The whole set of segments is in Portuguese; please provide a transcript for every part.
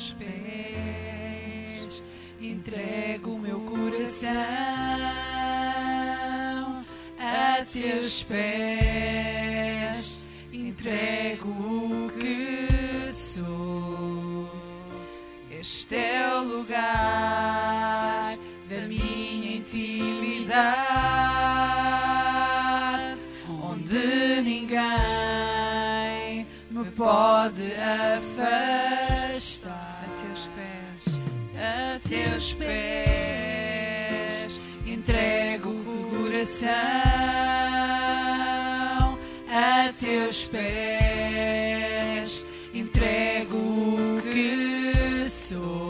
teus pés, entrego o meu coração a teus pés, entrego o que sou. Este é o lugar da minha intimidade, onde ninguém me pode afirmar. pés entrego o coração a teus pés entrego o que sou.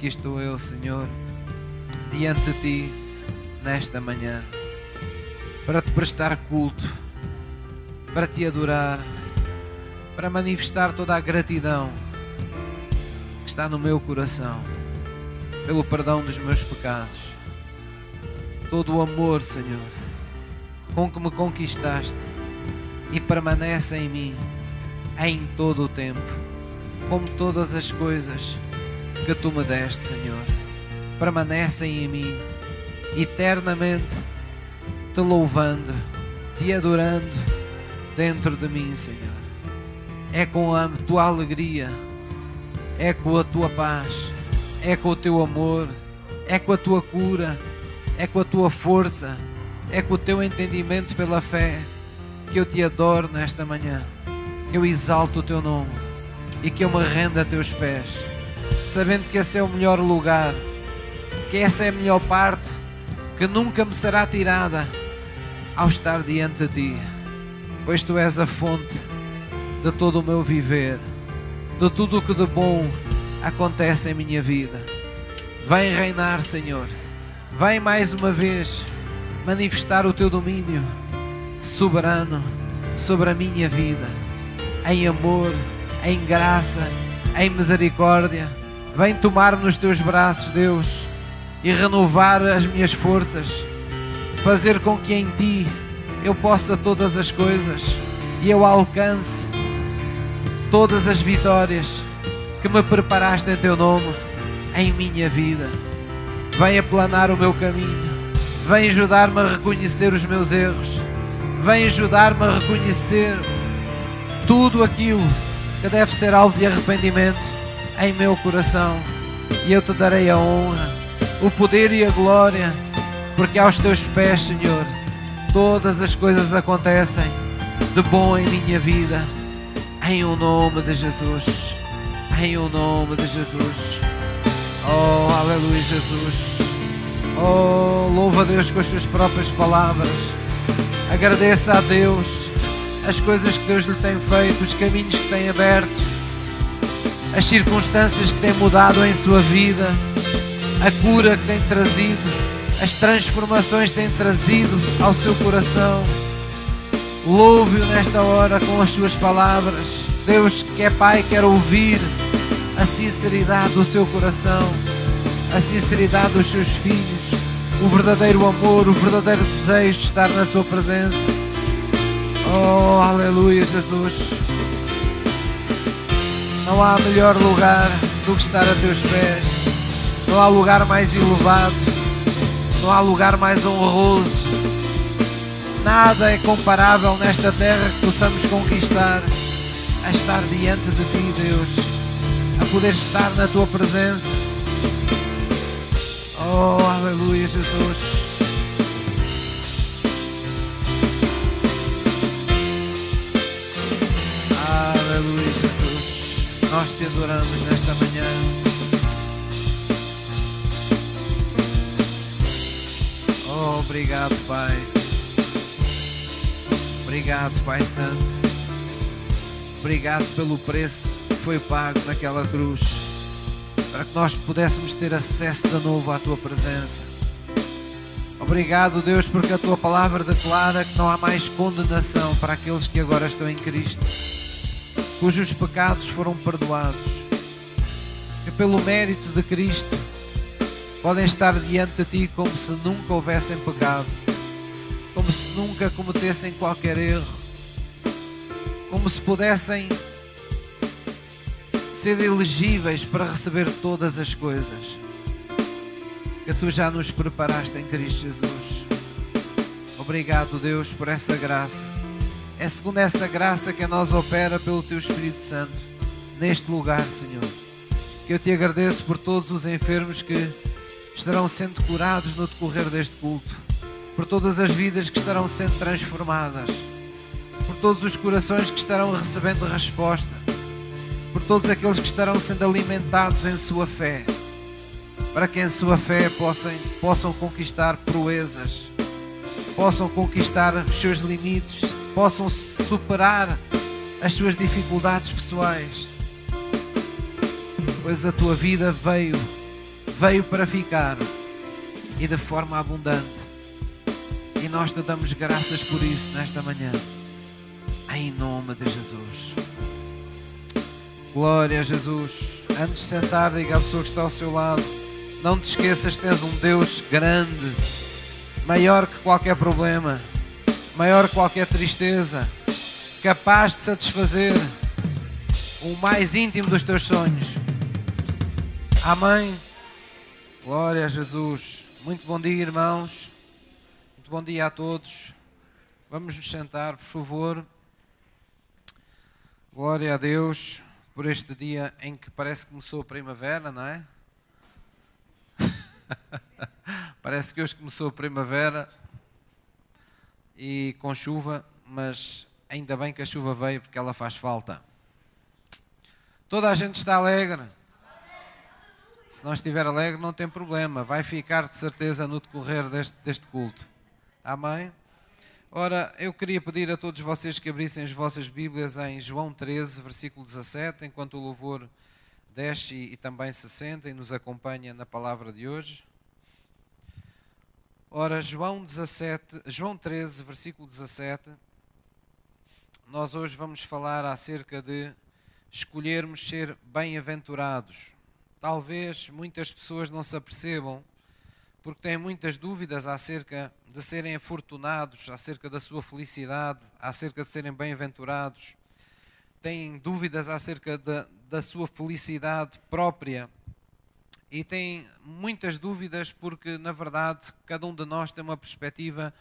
Aqui estou eu, Senhor, diante de ti, nesta manhã, para te prestar culto, para te adorar, para manifestar toda a gratidão que está no meu coração, pelo perdão dos meus pecados, todo o amor, Senhor, com que me conquistaste e permanece em mim em todo o tempo, como todas as coisas que tu me deste, Senhor, permanecem em mim eternamente, te louvando, te adorando dentro de mim, Senhor. É com a tua alegria, é com a tua paz, é com o teu amor, é com a tua cura, é com a tua força, é com o teu entendimento pela fé que eu te adoro nesta manhã que eu exalto o teu nome e que eu me renda a teus pés, sabendo que esse é o melhor lugar, que essa é a melhor parte que nunca me será tirada ao estar diante de ti, pois tu és a fonte de todo o meu viver, de tudo o que de bom acontece em minha vida. Vem reinar, Senhor. Vem mais uma vez manifestar o teu domínio soberano sobre a minha vida em amor, em graça, em misericórdia. Vem tomar-me nos teus braços, Deus, e renovar as minhas forças, fazer com que em ti eu possa todas as coisas e eu alcance todas as vitórias que me preparaste em teu nome em minha vida. Vem aplanar o meu caminho, vem ajudar-me a reconhecer os meus erros, vem ajudar-me a reconhecer tudo aquilo que deve ser alvo de arrependimento em meu coração. E eu te darei a honra, o poder e a glória, porque aos teus pés, Senhor, todas as coisas acontecem de bom em minha vida. Em o nome de Jesus. Em o nome de Jesus. Oh, aleluia, Jesus. Oh, louva a Deus com as suas próprias palavras. Agradeça a Deus as coisas que Deus lhe tem feito, os caminhos que tem aberto, as circunstâncias que tem mudado em sua vida, a cura que tem trazido, as transformações que tem trazido ao seu coração. Louve-o nesta hora com as suas palavras. Deus que é Pai quer ouvir a sinceridade do seu coração, a sinceridade dos seus filhos, o verdadeiro amor, o verdadeiro desejo de estar na sua presença. Oh, aleluia, Jesus. Não há melhor lugar do que estar a teus pés. Não há lugar mais elevado. Não há lugar mais honroso. Nada é comparável nesta terra que possamos conquistar a estar diante de ti, Deus. A poder estar na tua presença. Oh, aleluia, Jesus. Nós te adoramos nesta manhã. Oh, obrigado, Pai. Obrigado, Pai Santo. Obrigado pelo preço que foi pago naquela cruz para que nós pudéssemos ter acesso de novo à tua presença. Obrigado, Deus, porque a tua palavra declara que não há mais condenação para aqueles que agora estão em Cristo cujos pecados foram perdoados, que pelo mérito de Cristo podem estar diante de Ti como se nunca houvessem pecado, como se nunca cometessem qualquer erro, como se pudessem ser elegíveis para receber todas as coisas que Tu já nos preparaste em Cristo Jesus. Obrigado, Deus, por essa graça. É segundo essa graça que a nós opera pelo Teu Espírito Santo neste lugar, Senhor. Que eu te agradeço por todos os enfermos que estarão sendo curados no decorrer deste culto, por todas as vidas que estarão sendo transformadas, por todos os corações que estarão recebendo resposta, por todos aqueles que estarão sendo alimentados em sua fé, para que em sua fé possam, possam conquistar proezas, possam conquistar os seus limites possam superar as suas dificuldades pessoais. pois a tua vida veio, veio para ficar e de forma abundante. E nós te damos graças por isso nesta manhã, em nome de Jesus. Glória a Jesus. Antes de sentar, diga à pessoa que está ao seu lado: não te esqueças que tens um Deus grande, maior que qualquer problema, maior que qualquer tristeza, capaz de satisfazer o mais íntimo dos teus sonhos. Amém. Glória a Jesus. Muito bom dia, irmãos. Muito bom dia a todos. Vamos nos sentar, por favor. Glória a Deus por este dia em que parece que começou a primavera, não é? parece que hoje começou a primavera e com chuva, mas ainda bem que a chuva veio porque ela faz falta. Toda a gente está alegre. Se não estiver alegre, não tem problema. Vai ficar de certeza no decorrer deste, deste culto. Amém? Ora, eu queria pedir a todos vocês que abrissem as vossas Bíblias em João 13, versículo 17, enquanto o louvor desce e, também se senta e nos acompanha na palavra de hoje. Ora, João, 17, João 13, versículo 17, nós hoje vamos falar acerca de escolhermos ser bem-aventurados. Talvez muitas pessoas não se apercebam, porque têm muitas dúvidas acerca de serem afortunados, acerca da sua felicidade, acerca de serem bem-aventurados. Têm dúvidas acerca da, da sua felicidade própria. E têm muitas dúvidas porque, na verdade, cada um de nós tem uma perspectiva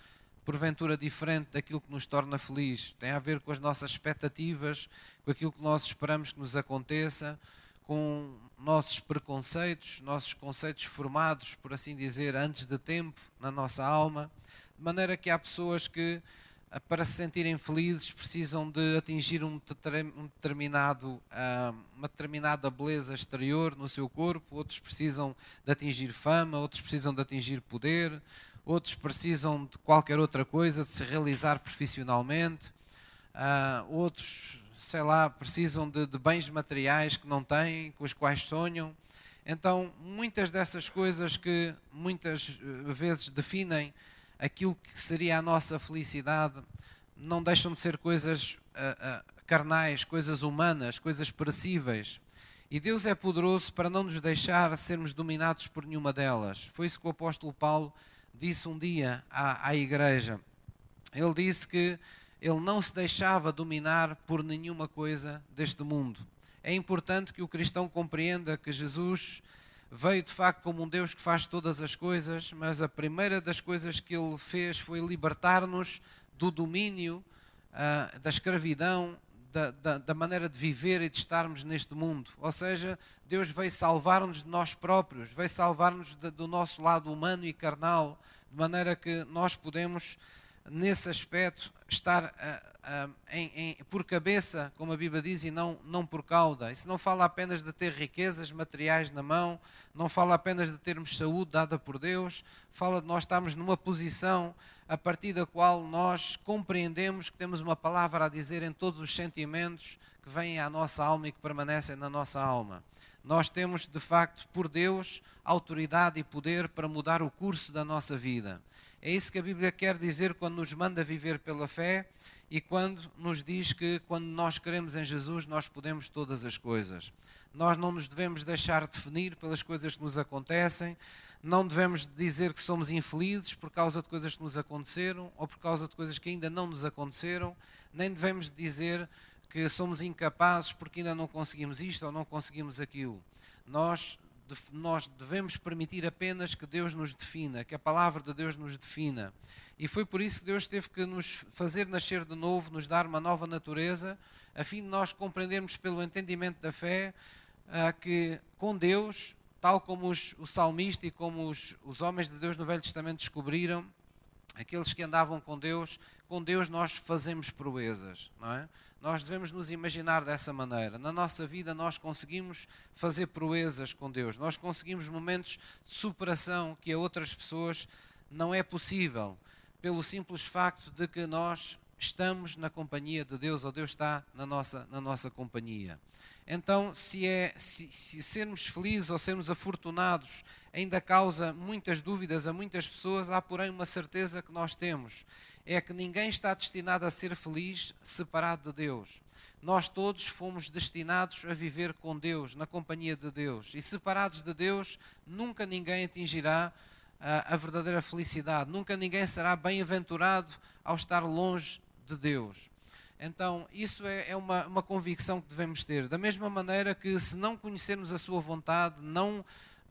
porventura diferente daquilo que nos torna feliz. Tem a ver com as nossas expectativas, com aquilo que nós esperamos que nos aconteça, com nossos preconceitos, nossos conceitos formados, por assim dizer, antes de tempo na nossa alma, de maneira que há pessoas que para se sentirem felizes precisam de atingir um determinado, ah, uma determinada beleza exterior no seu corpo, outros precisam de atingir fama, outros precisam de atingir poder, outros precisam de qualquer outra coisa, de se realizar profissionalmente, uh, outros, sei lá, precisam de, de, bens materiais que não têm, com os quais sonham. Então, muitas dessas coisas que muitas eh, vezes definem aquilo que seria a nossa felicidade, não deixam de ser coisas uh, uh, carnais, coisas humanas, coisas perecíveis. E Deus é poderoso para não nos deixar sermos dominados por nenhuma delas. Foi isso que o apóstolo Paulo disse um dia à, à igreja. Ele disse que ele não se deixava dominar por nenhuma coisa deste mundo. É importante que o cristão compreenda que Jesus veio de facto como um Deus que faz todas as coisas, mas a primeira das coisas que ele fez foi libertar-nos do domínio, uh, da escravidão, da, da, da, maneira de viver e de estarmos neste mundo. Ou seja, Deus veio salvar-nos de nós próprios, veio salvar-nos do nosso lado humano e carnal, de maneira que nós podemos, nesse aspecto, estar uh, uh, em, em, por cabeça, como a Bíblia diz, e não, não por cauda. Isso não fala apenas de ter riquezas materiais na mão, não fala apenas de termos saúde dada por Deus, fala de nós estarmos numa posição a partir da qual nós compreendemos que temos uma palavra a dizer em todos os sentimentos que vêm à nossa alma e que permanecem na nossa alma. Nós temos, de facto, por Deus, autoridade e poder para mudar o curso da nossa vida. É isso que a Bíblia quer dizer quando nos manda viver pela fé e quando nos diz que, quando nós queremos em Jesus, nós podemos todas as coisas. Nós não nos devemos deixar definir pelas coisas que nos acontecem, não devemos dizer que somos infelizes por causa de coisas que nos aconteceram ou por causa de coisas que ainda não nos aconteceram, nem devemos dizer que somos incapazes porque ainda não conseguimos isto ou não conseguimos aquilo. Nós, nós devemos permitir apenas que Deus nos defina, que a palavra de Deus nos defina. E foi por isso que Deus teve que nos fazer nascer de novo, nos dar uma nova natureza, a fim de nós compreendermos pelo entendimento da fé ah, que com Deus tal como os, o salmista e como os, os homens de Deus no Velho Testamento descobriram, aqueles que andavam com Deus, com Deus nós fazemos proezas, não é? Nós devemos nos imaginar dessa maneira. Na nossa vida nós conseguimos fazer proezas com Deus. Nós conseguimos momentos de superação que a outras pessoas não é possível, pelo simples facto de que nós estamos na companhia de Deus ou Deus está na nossa, na nossa companhia. Então, se, é, se, se sermos felizes ou sermos afortunados ainda causa muitas dúvidas a muitas pessoas, há porém uma certeza que nós temos: é que ninguém está destinado a ser feliz separado de Deus. Nós todos fomos destinados a viver com Deus, na companhia de Deus. E separados de Deus, nunca ninguém atingirá a, a verdadeira felicidade. Nunca ninguém será bem-aventurado ao estar longe de Deus. Então, isso é, é uma, uma, convicção que devemos ter. Da mesma maneira que, se não conhecermos a Sua vontade, não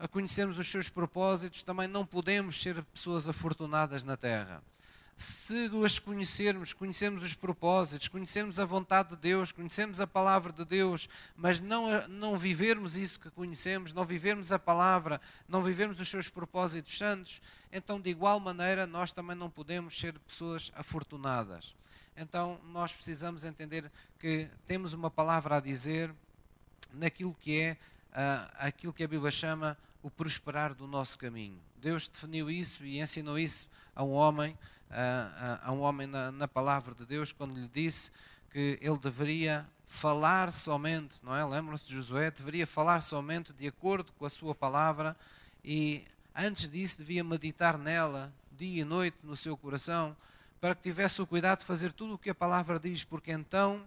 conhecermos os seus propósitos, também não podemos ser pessoas afortunadas na terra se as conhecermos, conhecermos os propósitos, conhecermos a vontade de Deus, conhecermos a palavra de Deus, mas não, não vivermos isso que conhecemos, não vivermos a palavra, não vivermos os seus propósitos santos, então de igual maneira nós também não podemos ser pessoas afortunadas. Então nós precisamos entender que temos uma palavra a dizer naquilo que é uh, aquilo que a Bíblia chama o prosperar do nosso caminho. Deus definiu isso e ensinou isso a um homem a, a, um homem na, na, palavra de Deus quando lhe disse que ele deveria falar somente, não é? Lembram-se de Josué? Deveria falar somente de acordo com a sua palavra e antes disso devia meditar nela dia e noite no seu coração para que tivesse o cuidado de fazer tudo o que a palavra diz, porque então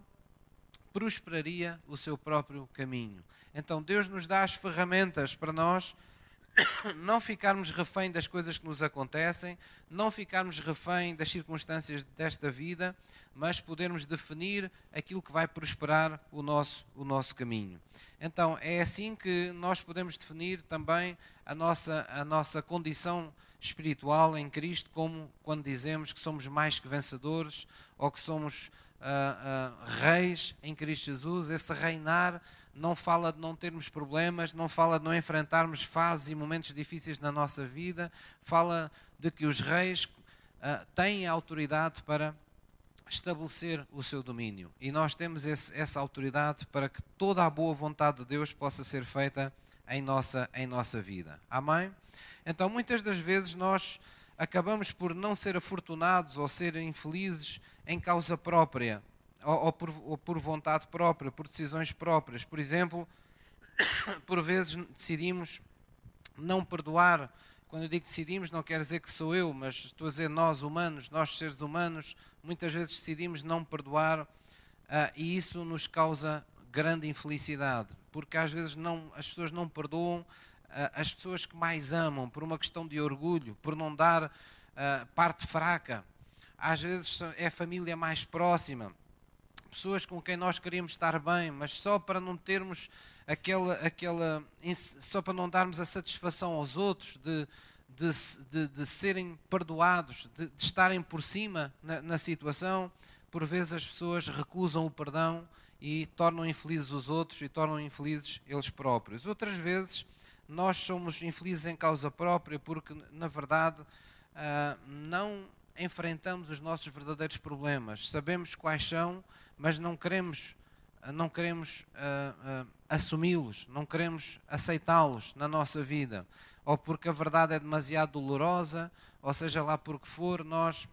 prosperaria o seu próprio caminho. Então Deus nos dá as ferramentas para nós não ficarmos refém das coisas que nos acontecem, não ficarmos refém das circunstâncias desta vida, mas podermos definir aquilo que vai prosperar o nosso, o nosso caminho. Então, é assim que nós podemos definir também a nossa, a nossa condição espiritual em Cristo, como quando dizemos que somos mais que vencedores ou que somos uh, reis em Cristo Jesus. Esse reinar não fala de não termos problemas, não fala de não enfrentarmos fases e momentos difíceis na nossa vida, fala de que os reis uh, têm autoridade para estabelecer o seu domínio. E nós temos esse, essa autoridade para que toda a boa vontade de Deus possa ser feita em nossa, em nossa vida. Amém? Então, muitas das vezes nós acabamos por não ser afortunados ou ser infelizes em causa própria ou, ou, por, ou por vontade própria, por decisões próprias. Por exemplo, por vezes decidimos não perdoar. Quando eu digo decidimos, não quer dizer que sou eu, mas estou a dizer nós humanos, nós seres humanos, muitas vezes decidimos não perdoar uh, e isso nos causa grande infelicidade, porque às vezes não, as pessoas não perdoam uh, as pessoas que mais amam por uma questão de orgulho, por não dar uh, parte fraca. Às vezes é a família mais próxima pessoas com quem nós queríamos estar bem, mas só para não termos aquela, aquela só para não darmos a satisfação aos outros de, de, de, de serem perdoados, de, de, estarem por cima na, na situação, por vezes as pessoas recusam o perdão e tornam infelizes os outros e tornam infelizes eles próprios. Outras vezes nós somos infelizes em causa própria porque, na verdade, uh, não enfrentamos os nossos verdadeiros problemas. Sabemos quais são, mas não queremos, não queremos uh, uh, assumi-los, não queremos aceitá-los na nossa vida, ou porque a verdade é demasiado dolorosa, ou seja lá porque for, nós,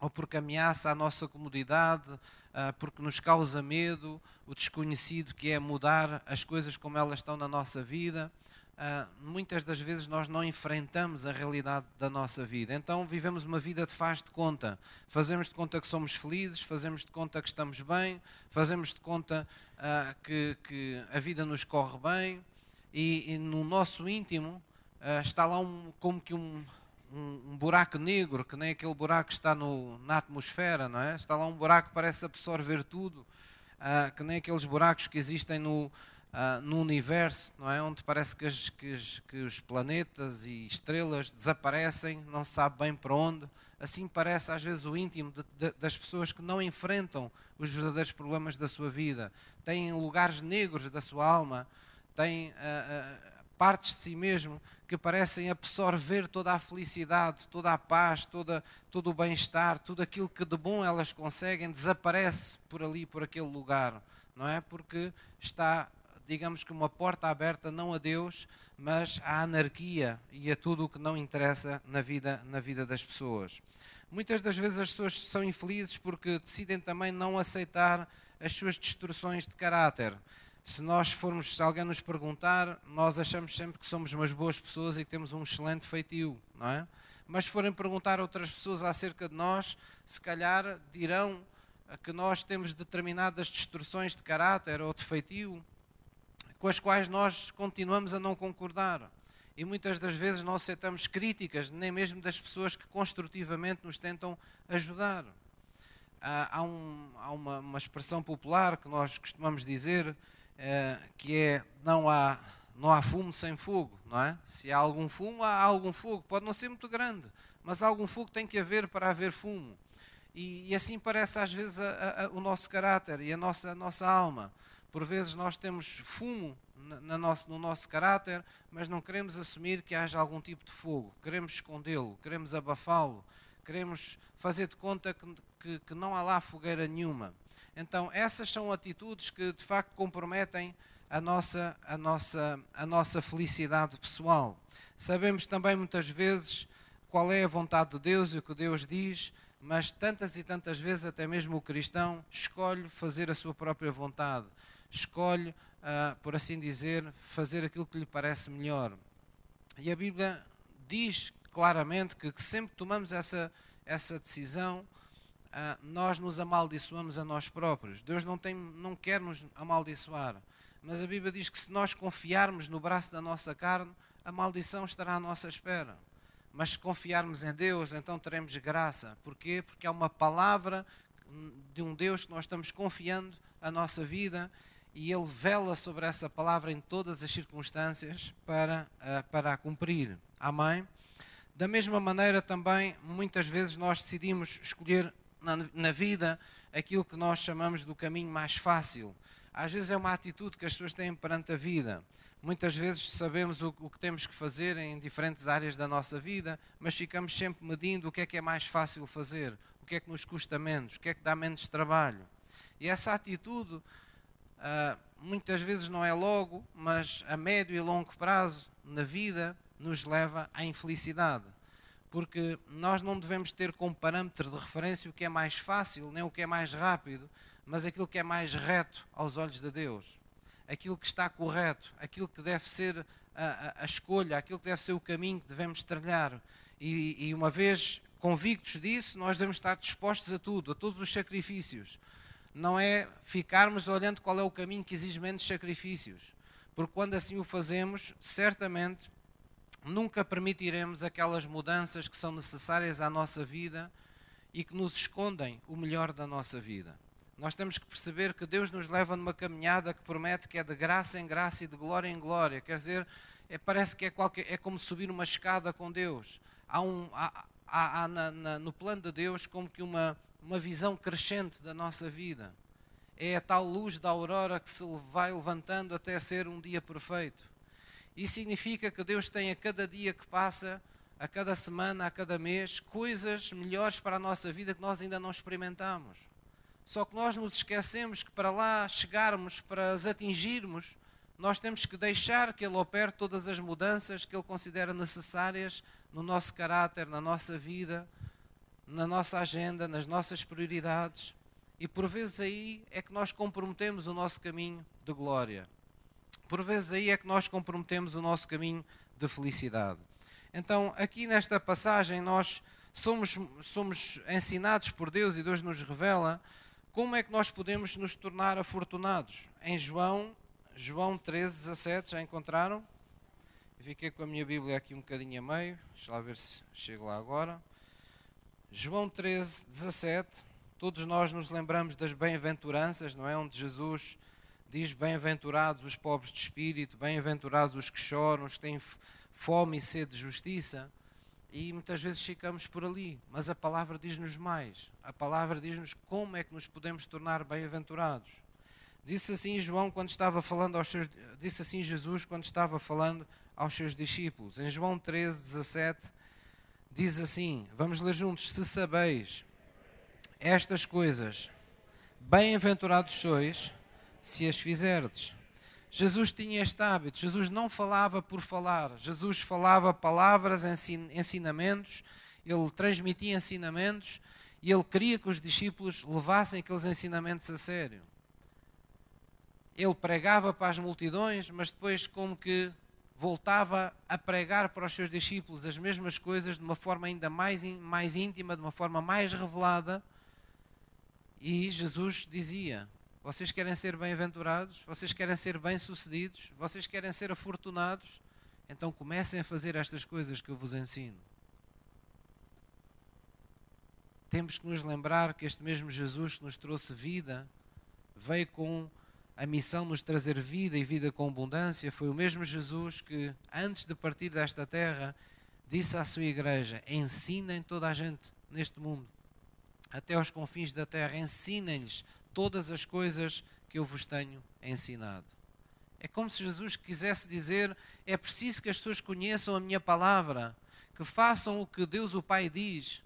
ou porque ameaça a nossa comodidade, uh, porque nos causa medo, o desconhecido que é mudar as coisas como elas estão na nossa vida. Uh, muitas das vezes nós não enfrentamos a realidade da nossa vida. Então vivemos uma vida de faz de conta. Fazemos de conta que somos felizes, fazemos de conta que estamos bem, fazemos de conta uh, que, que, a vida nos corre bem e, e no nosso íntimo uh, está lá um, como que um, um, um, buraco negro, que nem aquele buraco que está no, na atmosfera, não é? Está lá um buraco que parece absorver tudo, que nem aqueles buracos que existem no uh, no universo, não é? Onde parece que, as, que, as, que, os planetas e estrelas desaparecem, não se sabe bem para onde. Assim parece às vezes o íntimo de, de, das pessoas que não enfrentam os verdadeiros problemas da sua vida. Têm lugares negros da sua alma, têm uh, uh, partes de si mesmo que parecem absorver toda a felicidade, toda a paz, toda, todo o bem-estar, tudo aquilo que de bom elas conseguem, desaparece por ali, por aquele lugar, não é? Porque está digamos que uma porta aberta não a Deus, mas à anarquia e a tudo o que não interessa na vida, na vida das pessoas. Muitas das vezes as pessoas são infelizes porque decidem também não aceitar as suas distorções de caráter. Se nós formos, se alguém nos perguntar, nós achamos sempre que somos umas boas pessoas e que temos um excelente feitio, não é? Mas se forem perguntar a outras pessoas acerca de nós, se calhar dirão que nós temos determinadas distorções de caráter ou de feitio com as quais nós continuamos a não concordar. E muitas das vezes não aceitamos críticas, nem mesmo das pessoas que construtivamente nos tentam ajudar. Há, um, há uma, uma, expressão popular que nós costumamos dizer é, que é não há, não há fumo sem fogo, não é? Se há algum fumo, há algum fogo. Pode não ser muito grande, mas algum fogo tem que haver para haver fumo. E, e assim parece às vezes a, a, o nosso caráter e a nossa, a nossa alma. Por vezes nós temos fumo na nosso, no nosso caráter, mas não queremos assumir que haja algum tipo de fogo. Queremos escondê-lo, queremos abafá-lo, queremos fazer de conta que, que, que não há lá fogueira nenhuma. Então, essas são atitudes que de facto comprometem a nossa, a nossa, a nossa felicidade pessoal. Sabemos também muitas vezes qual é a vontade de Deus e o que Deus diz, mas tantas e tantas vezes até mesmo o cristão escolhe fazer a sua própria vontade, escolhe, uh, por assim dizer, fazer aquilo que lhe parece melhor. E a Bíblia diz claramente que, que sempre tomamos essa, essa decisão, uh, nós nos amaldiçoamos a nós próprios. Deus não, tem, não quer nos amaldiçoar, mas a Bíblia diz que se nós confiarmos no braço da nossa carne, a maldição estará à nossa espera. Mas se confiarmos em Deus, então teremos graça. Porquê? Porque é uma palavra de um Deus que nós estamos confiando a nossa vida e Ele vela sobre essa palavra em todas as circunstâncias para, uh, para a cumprir. Amém? Da mesma maneira, também, muitas vezes nós decidimos escolher na, na vida aquilo que nós chamamos do caminho mais fácil. Às vezes é uma atitude que as pessoas têm perante a vida. Muitas vezes sabemos o, o, que temos que fazer em diferentes áreas da nossa vida, mas ficamos sempre medindo o que é que é mais fácil fazer, o que é que nos custa menos, o que é que dá menos trabalho. E essa atitude muitas vezes não é logo, mas a médio e longo prazo na vida nos leva à infelicidade. Porque nós não devemos ter como parâmetro de referência o que é mais fácil, nem o que é mais rápido, mas aquilo que é mais reto aos olhos de Deus aquilo que está correto, aquilo que deve ser a, a, a escolha, aquilo que deve ser o caminho que devemos trilhar. E, e, uma vez convictos disso, nós devemos estar dispostos a tudo, a todos os sacrifícios. Não é ficarmos olhando qual é o caminho que exige menos sacrifícios. Porque quando assim o fazemos, certamente nunca permitiremos aquelas mudanças que são necessárias à nossa vida e que nos escondem o melhor da nossa vida. Nós temos que perceber que Deus nos leva numa caminhada que promete que é de graça em graça e de glória em glória. Quer dizer, é, parece que é, qualquer, é como subir uma escada com Deus. Há, um, há, há, há na, na, no plano de Deus como que uma, uma visão crescente da nossa vida. É a tal luz da aurora que se vai levantando até ser um dia perfeito. Isso significa que Deus tem a cada dia que passa, a cada semana, a cada mês, coisas melhores para a nossa vida que nós ainda não experimentamos. Só que nós nos esquecemos que para lá chegarmos, para as atingirmos, nós temos que deixar que Ele opere todas as mudanças que Ele considera necessárias no nosso caráter, na nossa vida, na nossa agenda, nas nossas prioridades. E por vezes aí é que nós comprometemos o nosso caminho de glória. Por vezes aí é que nós comprometemos o nosso caminho de felicidade. Então, aqui nesta passagem, nós somos, somos ensinados por Deus e Deus nos revela como é que nós podemos nos tornar afortunados? Em João, João 13, 17, já encontraram? Fiquei com a minha Bíblia aqui um bocadinho a meio, deixa lá ver se chego lá agora. João 13, 17, todos nós nos lembramos das bem-aventuranças, não é? Onde Jesus diz: Bem-aventurados os pobres de espírito, bem-aventurados os que choram, os que têm fome e sede de justiça e muitas vezes ficamos por ali, mas a palavra diz-nos mais. A palavra diz-nos como é que nos podemos tornar bem-aventurados. Disse assim João quando estava falando aos seus disse assim Jesus quando estava falando aos seus discípulos. Em João 13, 17 diz assim: Vamos ler juntos, se sabeis estas coisas, bem-aventurados sois se as fizerdes. Jesus tinha este hábito. Jesus não falava por falar. Jesus falava palavras, ensinamentos ele transmitia ensinamentos e ele queria que os discípulos levassem aqueles ensinamentos a sério. Ele pregava para as multidões, mas depois, como que voltava a pregar para os seus discípulos as mesmas coisas de uma forma ainda mais, mais íntima, de uma forma mais revelada. E Jesus dizia: Vocês querem ser bem-aventurados? Vocês querem ser bem-sucedidos? Vocês querem ser afortunados? Então comecem a fazer estas coisas que eu vos ensino temos que nos lembrar que este mesmo Jesus que nos trouxe vida, veio com a missão de nos trazer vida e vida com abundância. Foi o mesmo Jesus que, antes de partir desta terra, disse à sua igreja: ensinem toda a gente neste mundo, até aos confins da terra, ensinem-lhes todas as coisas que eu vos tenho ensinado. É como se Jesus quisesse dizer: é preciso que as pessoas conheçam a minha palavra, que façam o que Deus o Pai diz,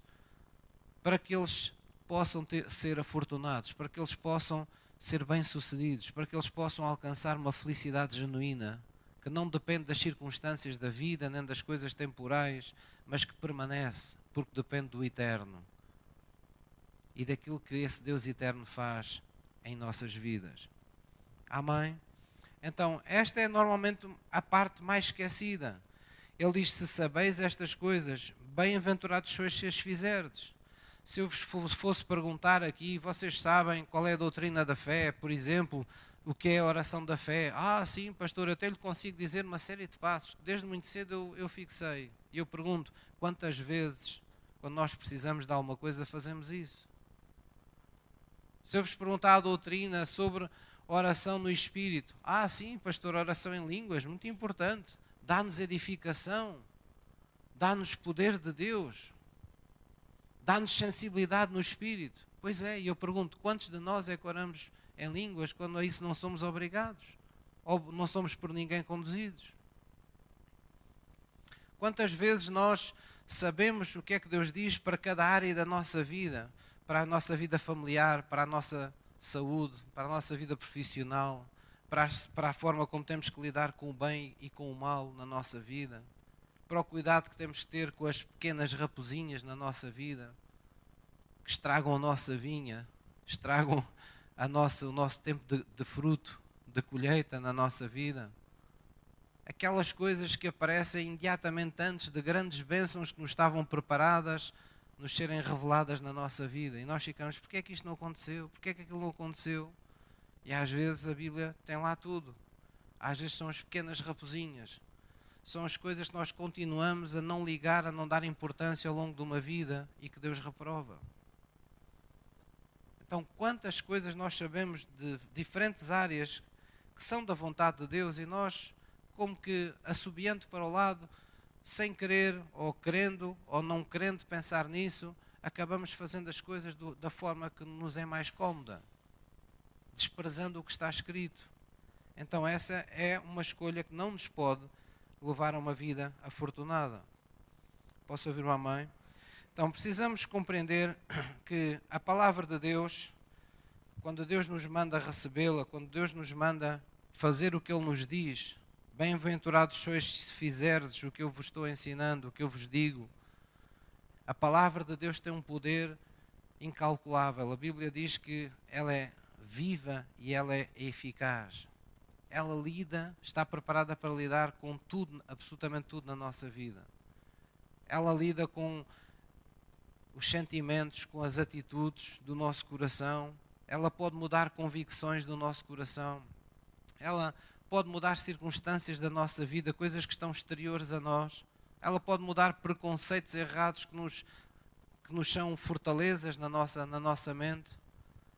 para que eles possam ter, ser afortunados, para que eles possam ser bem-sucedidos, para que eles possam alcançar uma felicidade genuína, que não depende das circunstâncias da vida, nem das coisas temporais, mas que permanece, porque depende do eterno e daquilo que esse Deus eterno faz em nossas vidas. Amém? Então, esta é normalmente a parte mais esquecida. Ele diz: Se sabeis estas coisas, bem-aventurados sois se as fizerdes se eu vos fosse perguntar aqui, vocês sabem qual é a doutrina da fé, por exemplo, o que é a oração da fé? Ah, sim, pastor, até lhe consigo dizer uma série de passos, desde muito cedo eu, eu fixei. E eu pergunto, quantas vezes, quando nós precisamos de alguma coisa, fazemos isso? Se eu vos perguntar a doutrina sobre oração no Espírito, ah, sim, pastor, oração em línguas, muito importante, dá-nos edificação, dá-nos poder de Deus, dá-nos sensibilidade no espírito. Pois é, e eu pergunto: quantos de nós é que oramos em línguas quando a isso não somos obrigados? Ou não somos por ninguém conduzidos? Quantas vezes nós sabemos o que é que Deus diz para cada área da nossa vida, para a nossa vida familiar, para a nossa saúde, para a nossa vida profissional, para a, para a forma como temos que lidar com o bem e com o mal na nossa vida? Para o cuidado que temos que ter com as pequenas raposinhas na nossa vida, que estragam a nossa vinha, estragam a nossa, o nosso tempo de, de fruto, de colheita na nossa vida. Aquelas coisas que aparecem imediatamente antes de grandes bênçãos que nos estavam preparadas nos serem reveladas na nossa vida. E nós ficamos, porquê é que isto não aconteceu? Porquê é que aquilo não aconteceu? E às vezes a Bíblia tem lá tudo. Às vezes são as pequenas raposinhas, são as coisas que nós continuamos a não ligar, a não dar importância ao longo de uma vida e que Deus reprova. Então, quantas coisas nós sabemos de diferentes áreas que são da vontade de Deus e nós, como que assobiando para o lado, sem querer, ou querendo, ou não querendo pensar nisso, acabamos fazendo as coisas do, da forma que nos é mais cómoda, desprezando o que está escrito. Então, essa é uma escolha que não nos pode levar a uma vida afortunada. Posso ouvir uma mãe? Então precisamos compreender que a palavra de Deus, quando Deus nos manda recebê-la, quando Deus nos manda fazer o que Ele nos diz, bem-aventurados sois se fizerdes o que eu vos estou ensinando, o que eu vos digo. A palavra de Deus tem um poder incalculável. A Bíblia diz que ela é viva e ela é eficaz ela lida, está preparada para lidar com tudo, absolutamente tudo na nossa vida. Ela lida com os sentimentos, com as atitudes do nosso coração. Ela pode mudar convicções do nosso coração. Ela pode mudar circunstâncias da nossa vida, coisas que estão exteriores a nós. Ela pode mudar preconceitos errados que nos, que nos são fortalezas na nossa, na nossa mente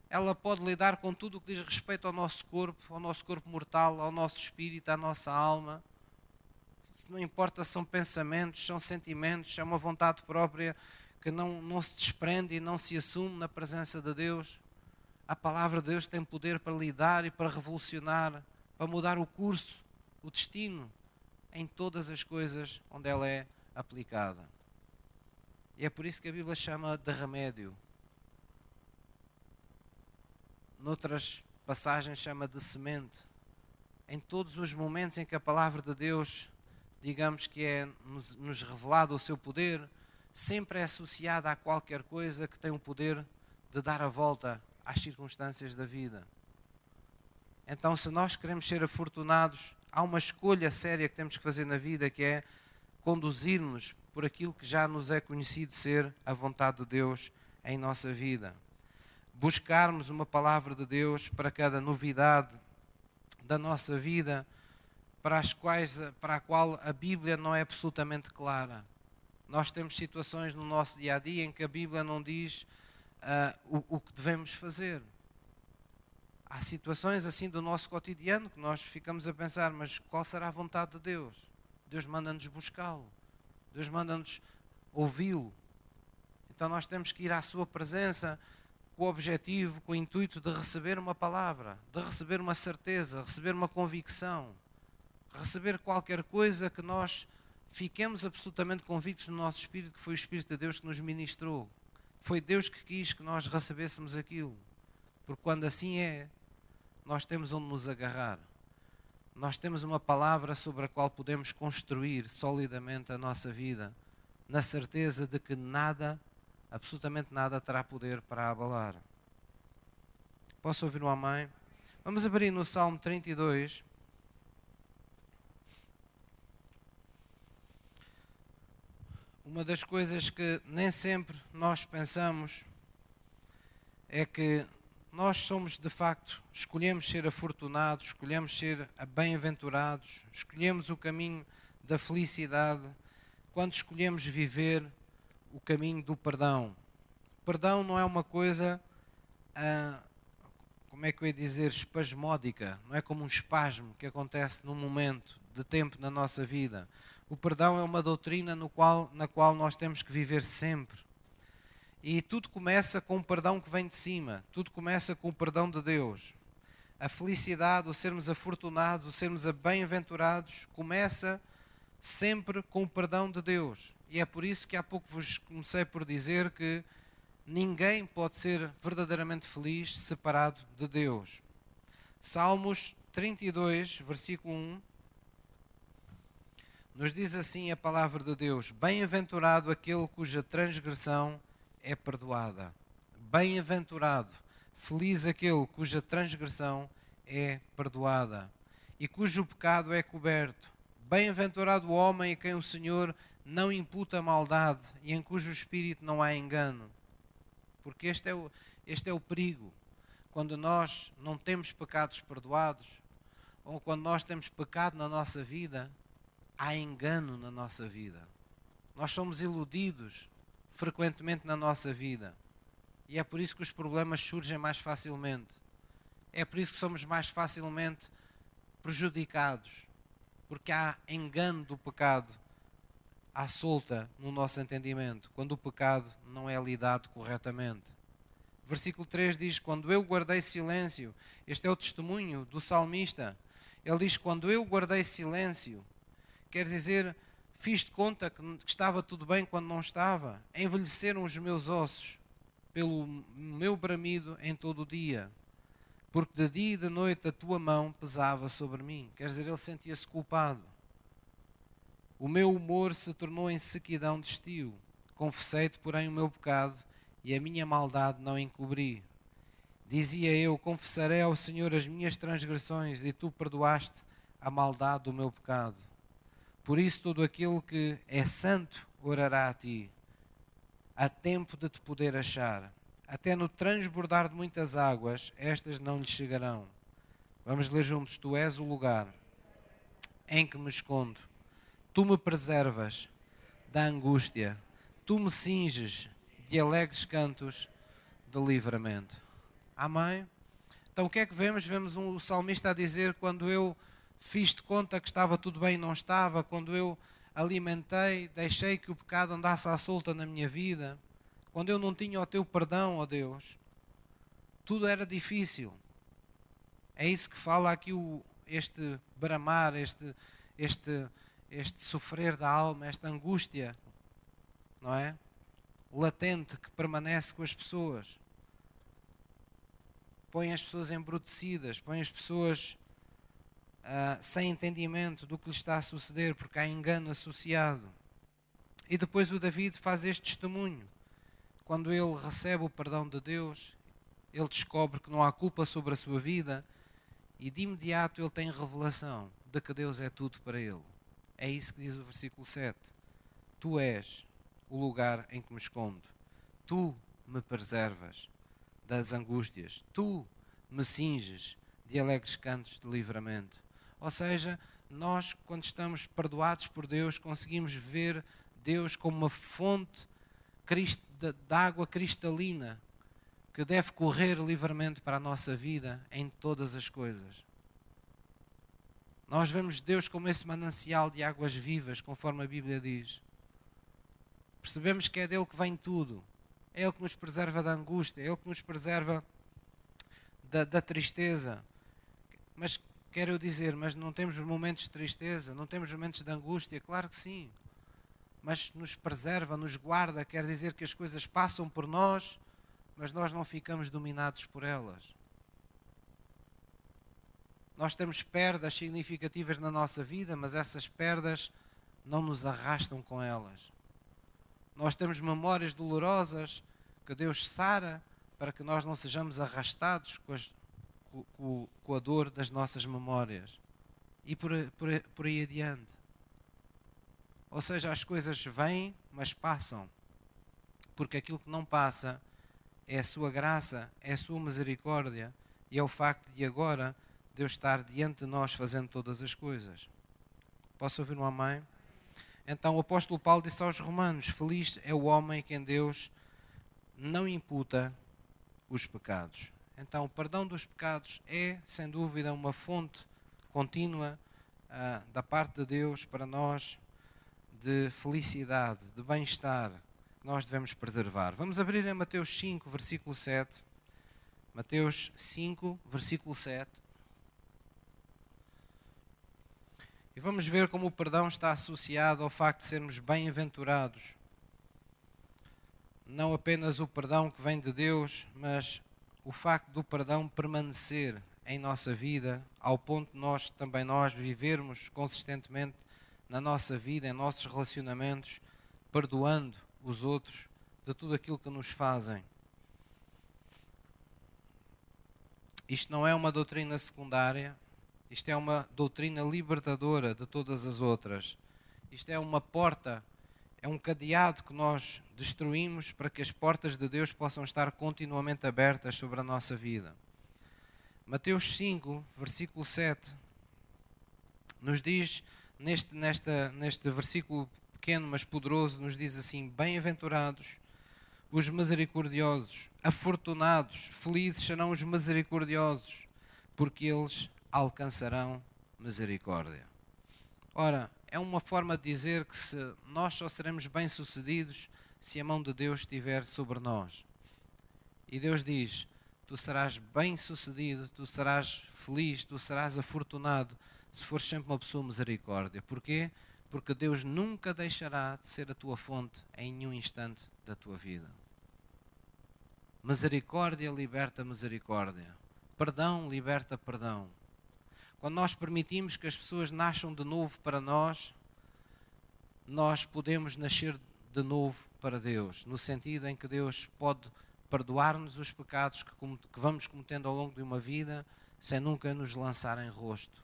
ela pode lidar com tudo o que diz respeito ao nosso corpo, ao nosso corpo mortal, ao nosso espírito, à nossa alma. Se não importa, são pensamentos, são sentimentos, é uma vontade própria que não, não se desprende e não se assume na presença de Deus. A palavra de Deus tem poder para lidar e para revolucionar, para mudar o curso, o destino, em todas as coisas onde ela é aplicada. E é por isso que a Bíblia chama de remédio noutras passagens chama de semente. Em todos os momentos em que a palavra de Deus, digamos que é nos, nos revelado o seu poder, sempre é associada a qualquer coisa que tem o poder de dar a volta às circunstâncias da vida. Então, se nós queremos ser afortunados, há uma escolha séria que temos que fazer na vida que é conduzir-nos por aquilo que já nos é conhecido ser a vontade de Deus em nossa vida. Buscarmos uma palavra de Deus para cada novidade da nossa vida, para, as quais, para a qual a Bíblia não é absolutamente clara. Nós temos situações no nosso dia a dia em que a Bíblia não diz uh, o, o que devemos fazer. Há situações assim do nosso cotidiano que nós ficamos a pensar, mas qual será a vontade de Deus? Deus manda-nos buscá-lo, Deus manda-nos ouvi-lo. Então nós temos que ir à Sua presença com o objetivo, com o intuito de receber uma palavra, de receber uma certeza, receber uma convicção, receber qualquer coisa que nós fiquemos absolutamente convictos no nosso espírito que foi o Espírito de Deus que nos ministrou. Foi Deus que quis que nós recebêssemos aquilo. Porque quando assim é, nós temos onde nos agarrar. Nós temos uma palavra sobre a qual podemos construir solidamente a nossa vida, na certeza de que nada, absolutamente nada, terá poder para abalar. Posso ouvir um amém? Vamos abrir no Salmo 32. Uma das coisas que nem sempre nós pensamos é que nós somos de facto, escolhemos ser afortunados, escolhemos ser bem-aventurados, escolhemos o caminho da felicidade quando escolhemos viver o caminho do perdão. Perdão não é uma coisa, ah, como é que eu ia dizer, espasmódica, não é como um espasmo que acontece num momento de tempo na nossa vida. O perdão é uma doutrina no qual, na qual nós temos que viver sempre. E tudo começa com o perdão que vem de cima, tudo começa com o perdão de Deus. A felicidade, o sermos afortunados, o sermos bem-aventurados, começa sempre com o perdão de Deus. E é por isso que há pouco vos comecei por dizer que ninguém pode ser verdadeiramente feliz separado de Deus. Salmos 32, versículo 1 nos diz assim a palavra de Deus: Bem-aventurado aquele cuja transgressão é perdoada. Bem-aventurado, feliz aquele cuja transgressão é perdoada e cujo pecado é coberto. Bem-aventurado o homem a quem o Senhor não imputa maldade e em cujo espírito não há engano. Porque este é o, este é o perigo. Quando nós não temos pecados perdoados, ou quando nós temos pecado na nossa vida, há engano na nossa vida. Nós somos iludidos frequentemente na nossa vida. E é por isso que os problemas surgem mais facilmente. É por isso que somos mais facilmente prejudicados. Porque há engano do pecado à solta no nosso entendimento, quando o pecado não é lidado corretamente. Versículo 3 diz: Quando eu guardei silêncio, este é o testemunho do salmista. Ele diz: Quando eu guardei silêncio, Quer dizer, fiz de conta que estava tudo bem quando não estava. Envelheceram os meus ossos pelo meu bramido em todo o dia. Porque de dia e de noite a tua mão pesava sobre mim. Quer dizer, ele sentia-se culpado. O meu humor se tornou em sequidão de estio. Confessei-te, porém, o meu pecado e a minha maldade não encobri. Dizia eu: Confessarei ao Senhor as minhas transgressões e tu perdoaste a maldade do meu pecado. Por isso, todo aquele que é santo orará a ti. Há tempo de te poder achar. Até no transbordar de muitas águas, estas não lhe chegarão. Vamos ler juntos: Tu és o lugar em que me escondo. Tu me preservas da angústia. Tu me cinges de alegres cantos de livramento. Amém? Então o que é que vemos? Vemos um, salmista a dizer: Quando eu fiz de conta que estava tudo bem e não estava, quando eu alimentei, deixei que o pecado andasse à solta na minha vida, quando eu não tinha o teu perdão, ó Deus, tudo era difícil. É isso que fala aqui o, este bramar, este, este, este sofrer da alma, esta angústia, não é? Latente que permanece com as pessoas. Põe as pessoas embrutecidas, põe as pessoas uh, sem entendimento do que lhe está a suceder, porque há engano associado. E depois o David faz este testemunho. Quando ele recebe o perdão de Deus, ele descobre que não há culpa sobre a sua vida e de imediato ele tem revelação de que Deus é tudo para ele. É isso que diz o versículo 7. Tu és o lugar em que me escondo. Tu me preservas das angústias. Tu me cinges de alegres cantos de livramento. Ou seja, nós, quando estamos perdoados por Deus, conseguimos ver Deus como uma fonte de água cristalina que deve correr livremente para a nossa vida em todas as coisas. Nós vemos Deus como esse manancial de águas vivas, conforme a Bíblia diz. Percebemos que é dele que vem tudo. É Ele que nos preserva da angústia, é Ele que nos preserva da, da tristeza. Mas quero dizer, mas não temos momentos de tristeza, não temos momentos de angústia? Claro que sim. Mas nos preserva, nos guarda, quer dizer que as coisas passam por nós, mas nós não ficamos dominados por elas. Nós temos perdas significativas na nossa vida, mas essas perdas não nos arrastam com elas. Nós temos memórias dolorosas que Deus sara para que nós não sejamos arrastados com, as, com, com a dor das nossas memórias. E por, por, por aí adiante. Ou seja, as coisas vêm, mas passam. Porque aquilo que não passa é a sua graça, é a sua misericórdia e é o facto de agora Deus estar diante de nós fazendo todas as coisas. Posso ouvir um amém? Então o apóstolo Paulo disse aos romanos: Feliz é o homem quem Deus não imputa os pecados. Então o perdão dos pecados é, sem dúvida, uma fonte contínua ah, da parte de Deus para nós de felicidade, de bem-estar que nós devemos preservar. Vamos abrir em Mateus 5, versículo 7. Mateus 5, versículo 7. E vamos ver como o perdão está associado ao facto de sermos bem-aventurados. Não apenas o perdão que vem de Deus, mas o facto do perdão permanecer em nossa vida, ao ponto de nós também nós vivermos consistentemente na nossa vida, em nossos relacionamentos, perdoando os outros de tudo aquilo que nos fazem. Isto não é uma doutrina secundária, isto é uma doutrina libertadora de todas as outras. Isto é uma porta, é um cadeado que nós destruímos para que as portas de Deus possam estar continuamente abertas sobre a nossa vida. Mateus 5, versículo 7, nos diz, neste, nesta, neste versículo pequeno mas poderoso, nos diz assim: Bem-aventurados os misericordiosos, afortunados, felizes serão os misericordiosos, porque eles alcançarão misericórdia. Ora, é uma forma de dizer que se nós só seremos bem-sucedidos se a mão de Deus estiver sobre nós. E Deus diz: Tu serás bem-sucedido, tu serás feliz, tu serás afortunado se fores sempre uma pessoa misericórdia. Porquê? Porque Deus nunca deixará de ser a tua fonte em nenhum instante da tua vida. Misericórdia liberta misericórdia. Perdão liberta perdão. Quando nós permitimos que as pessoas nasçam de novo para nós, nós podemos nascer de novo para Deus, no sentido em que Deus pode perdoar-nos os pecados que, que vamos cometendo ao longo de uma vida, sem nunca nos lançar em rosto.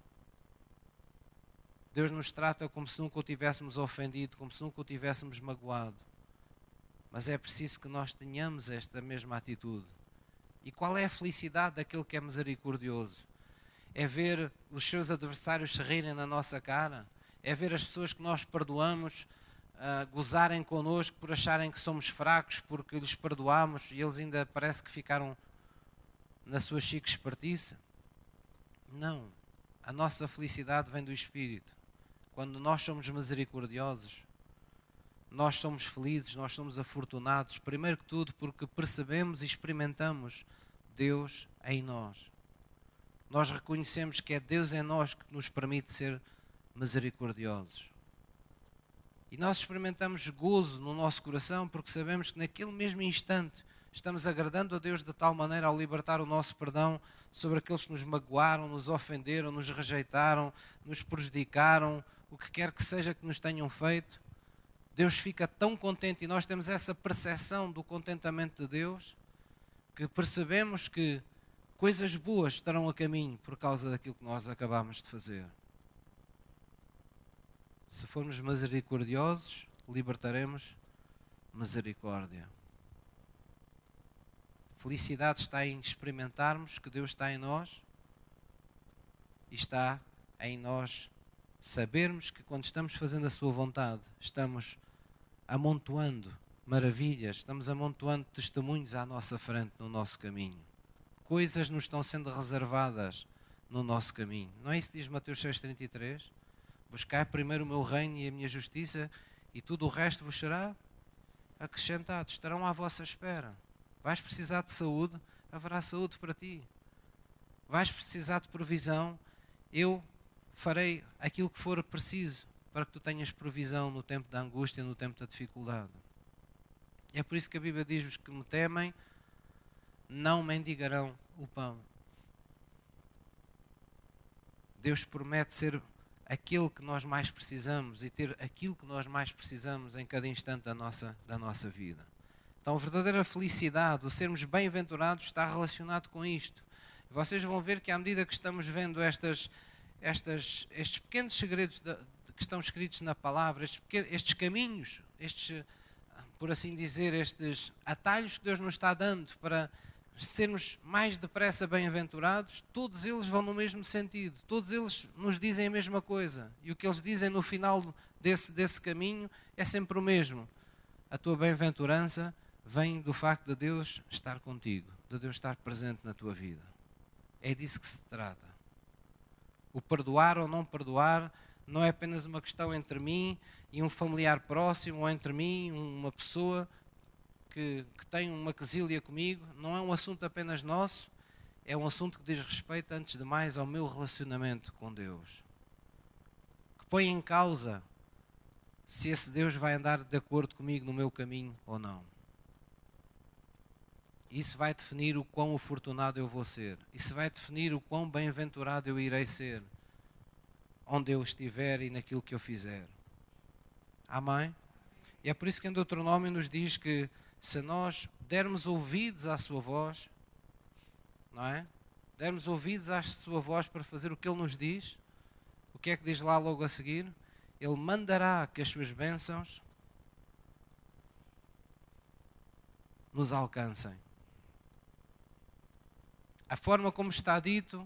Deus nos trata como se nunca o tivéssemos ofendido, como se nunca o tivéssemos magoado. Mas é preciso que nós tenhamos esta mesma atitude. E qual é a felicidade daquele que é misericordioso? É ver os seus adversários se rirem na nossa cara, é ver as pessoas que nós perdoamos uh, gozarem connosco por acharem que somos fracos porque lhes perdoamos e eles ainda parece que ficaram na sua chique espertice. Não. A nossa felicidade vem do Espírito. Quando nós somos misericordiosos, nós somos felizes, nós somos afortunados, primeiro que tudo porque percebemos e experimentamos Deus em nós nós reconhecemos que é Deus em nós que nos permite ser misericordiosos. E nós experimentamos gozo no nosso coração porque sabemos que naquele mesmo instante estamos agradando a Deus de tal maneira ao libertar o nosso perdão sobre aqueles que nos magoaram, nos ofenderam, nos rejeitaram, nos prejudicaram, o que quer que seja que nos tenham feito. Deus fica tão contente e nós temos essa percepção do contentamento de Deus que percebemos que coisas boas estarão a caminho por causa daquilo que nós acabamos de fazer. Se formos misericordiosos, libertaremos misericórdia. Felicidade está em experimentarmos que Deus está em nós e está em nós sabermos que quando estamos fazendo a Sua vontade, estamos amontoando maravilhas, estamos amontoando testemunhos à nossa frente, no nosso caminho. Coisas nos estão sendo reservadas no nosso caminho. Não é isso que diz Mateus 6,33? Buscar primeiro o meu reino e a minha justiça, e tudo o resto vos será acrescentado. Estarão à vossa espera. Vais precisar de saúde, haverá saúde para ti. Vais precisar de provisão, eu farei aquilo que for preciso para que tu tenhas provisão no tempo da angústia, no tempo da dificuldade. É por isso que a Bíblia diz: os que me temem não mendigarão o pão. Deus promete ser aquele que nós mais precisamos e ter aquilo que nós mais precisamos em cada instante da nossa, da nossa vida. Então, a verdadeira felicidade, o sermos bem-aventurados, está relacionado com isto. Vocês vão ver que, à medida que estamos vendo estas, estas, estes pequenos segredos que estão escritos na palavra, estes, estes caminhos, estes por assim dizer, estes atalhos que Deus nos está dando para sermos mais depressa bem-aventurados, todos eles vão no mesmo sentido, todos eles nos dizem a mesma coisa. E o que eles dizem no final desse, desse caminho é sempre o mesmo. A tua bem-aventurança vem do facto de Deus estar contigo, de Deus estar presente na tua vida. É disso que se trata. O perdoar ou não perdoar não é apenas uma questão entre mim e um familiar próximo, ou entre mim, uma pessoa que, que tem uma quesilha comigo. Não é um assunto apenas nosso, é um assunto que diz respeito, antes de mais, ao meu relacionamento com Deus. Que põe em causa se esse Deus vai andar de acordo comigo no meu caminho ou não. Isso vai definir o quão afortunado eu vou ser. Isso vai definir o quão bem-aventurado eu irei ser onde eu estiver e naquilo que eu fizer. Amém? E é por isso que em Deuteronômio nos diz que se nós dermos ouvidos à sua voz, não é? Dermos ouvidos à sua voz para fazer o que ele nos diz, o que é que diz lá logo a seguir? Ele mandará que as suas bênçãos nos alcancem. A forma como está dito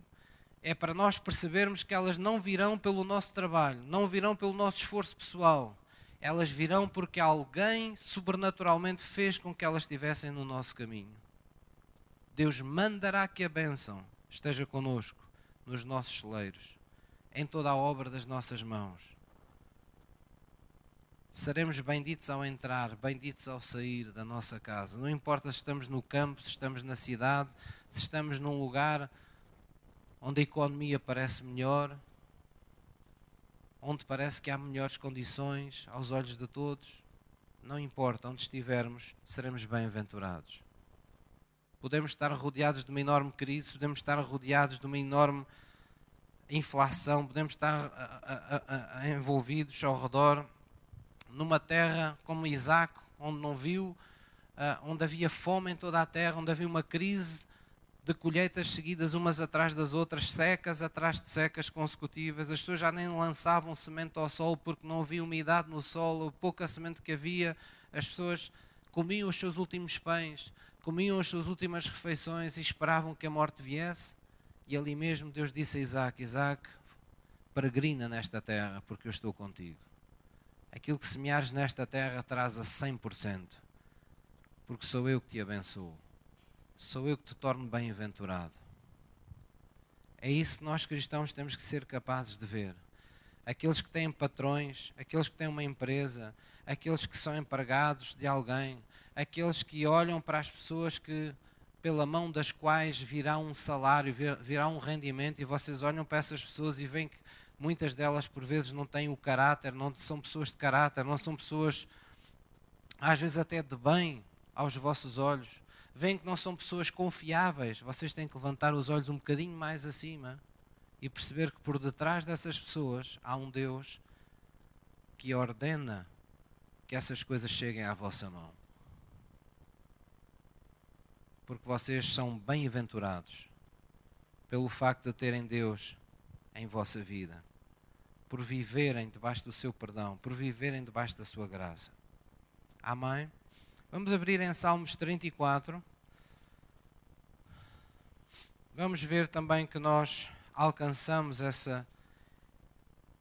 é para nós percebermos que elas não virão pelo nosso trabalho, não virão pelo nosso esforço pessoal. Elas virão porque alguém sobrenaturalmente fez com que elas estivessem no nosso caminho. Deus mandará que a bênção esteja conosco nos nossos celeiros, em toda a obra das nossas mãos. Seremos benditos ao entrar, benditos ao sair da nossa casa. Não importa se estamos no campo, se estamos na cidade, se estamos num lugar onde a economia parece melhor, onde parece que há melhores condições aos olhos de todos, não importa onde estivermos, seremos bem-aventurados. Podemos estar rodeados de uma enorme crise, podemos estar rodeados de uma enorme inflação, podemos estar a, a, a, envolvidos ao redor numa terra como Isaac, onde não viu, onde havia fome em toda a terra, onde havia uma crise de colheitas seguidas umas atrás das outras, secas atrás de secas consecutivas. As pessoas já nem lançavam semente ao sol porque não havia umidade no solo, pouca semente que havia. As pessoas comiam os seus últimos pães, comiam as suas últimas refeições e esperavam que a morte viesse. E ali mesmo Deus disse a Isaac: Isaac, peregrina nesta terra, porque eu estou contigo. Aquilo que semeares nesta terra traz a 100%, porque sou eu que te abençoo sou eu que te torno bem-aventurado. É isso que nós cristãos temos que ser capazes de ver. Aqueles que têm patrões, aqueles que têm uma empresa, aqueles que são empregados de alguém, aqueles que olham para as pessoas que pela mão das quais virá um salário, virá um rendimento, e vocês olham para essas pessoas e veem que muitas delas por vezes não têm o caráter, não são pessoas de caráter, não são pessoas às vezes até de bem aos vossos olhos veem que não são pessoas confiáveis, vocês têm que levantar os olhos um bocadinho mais acima e perceber que por detrás dessas pessoas há um Deus que ordena que essas coisas cheguem à vossa mão. Porque vocês são bem-aventurados pelo facto de terem Deus em vossa vida, por viverem debaixo do seu perdão, por viverem debaixo da sua graça. Amém? Vamos abrir em Salmos 34. Vamos ver também que nós alcançamos essa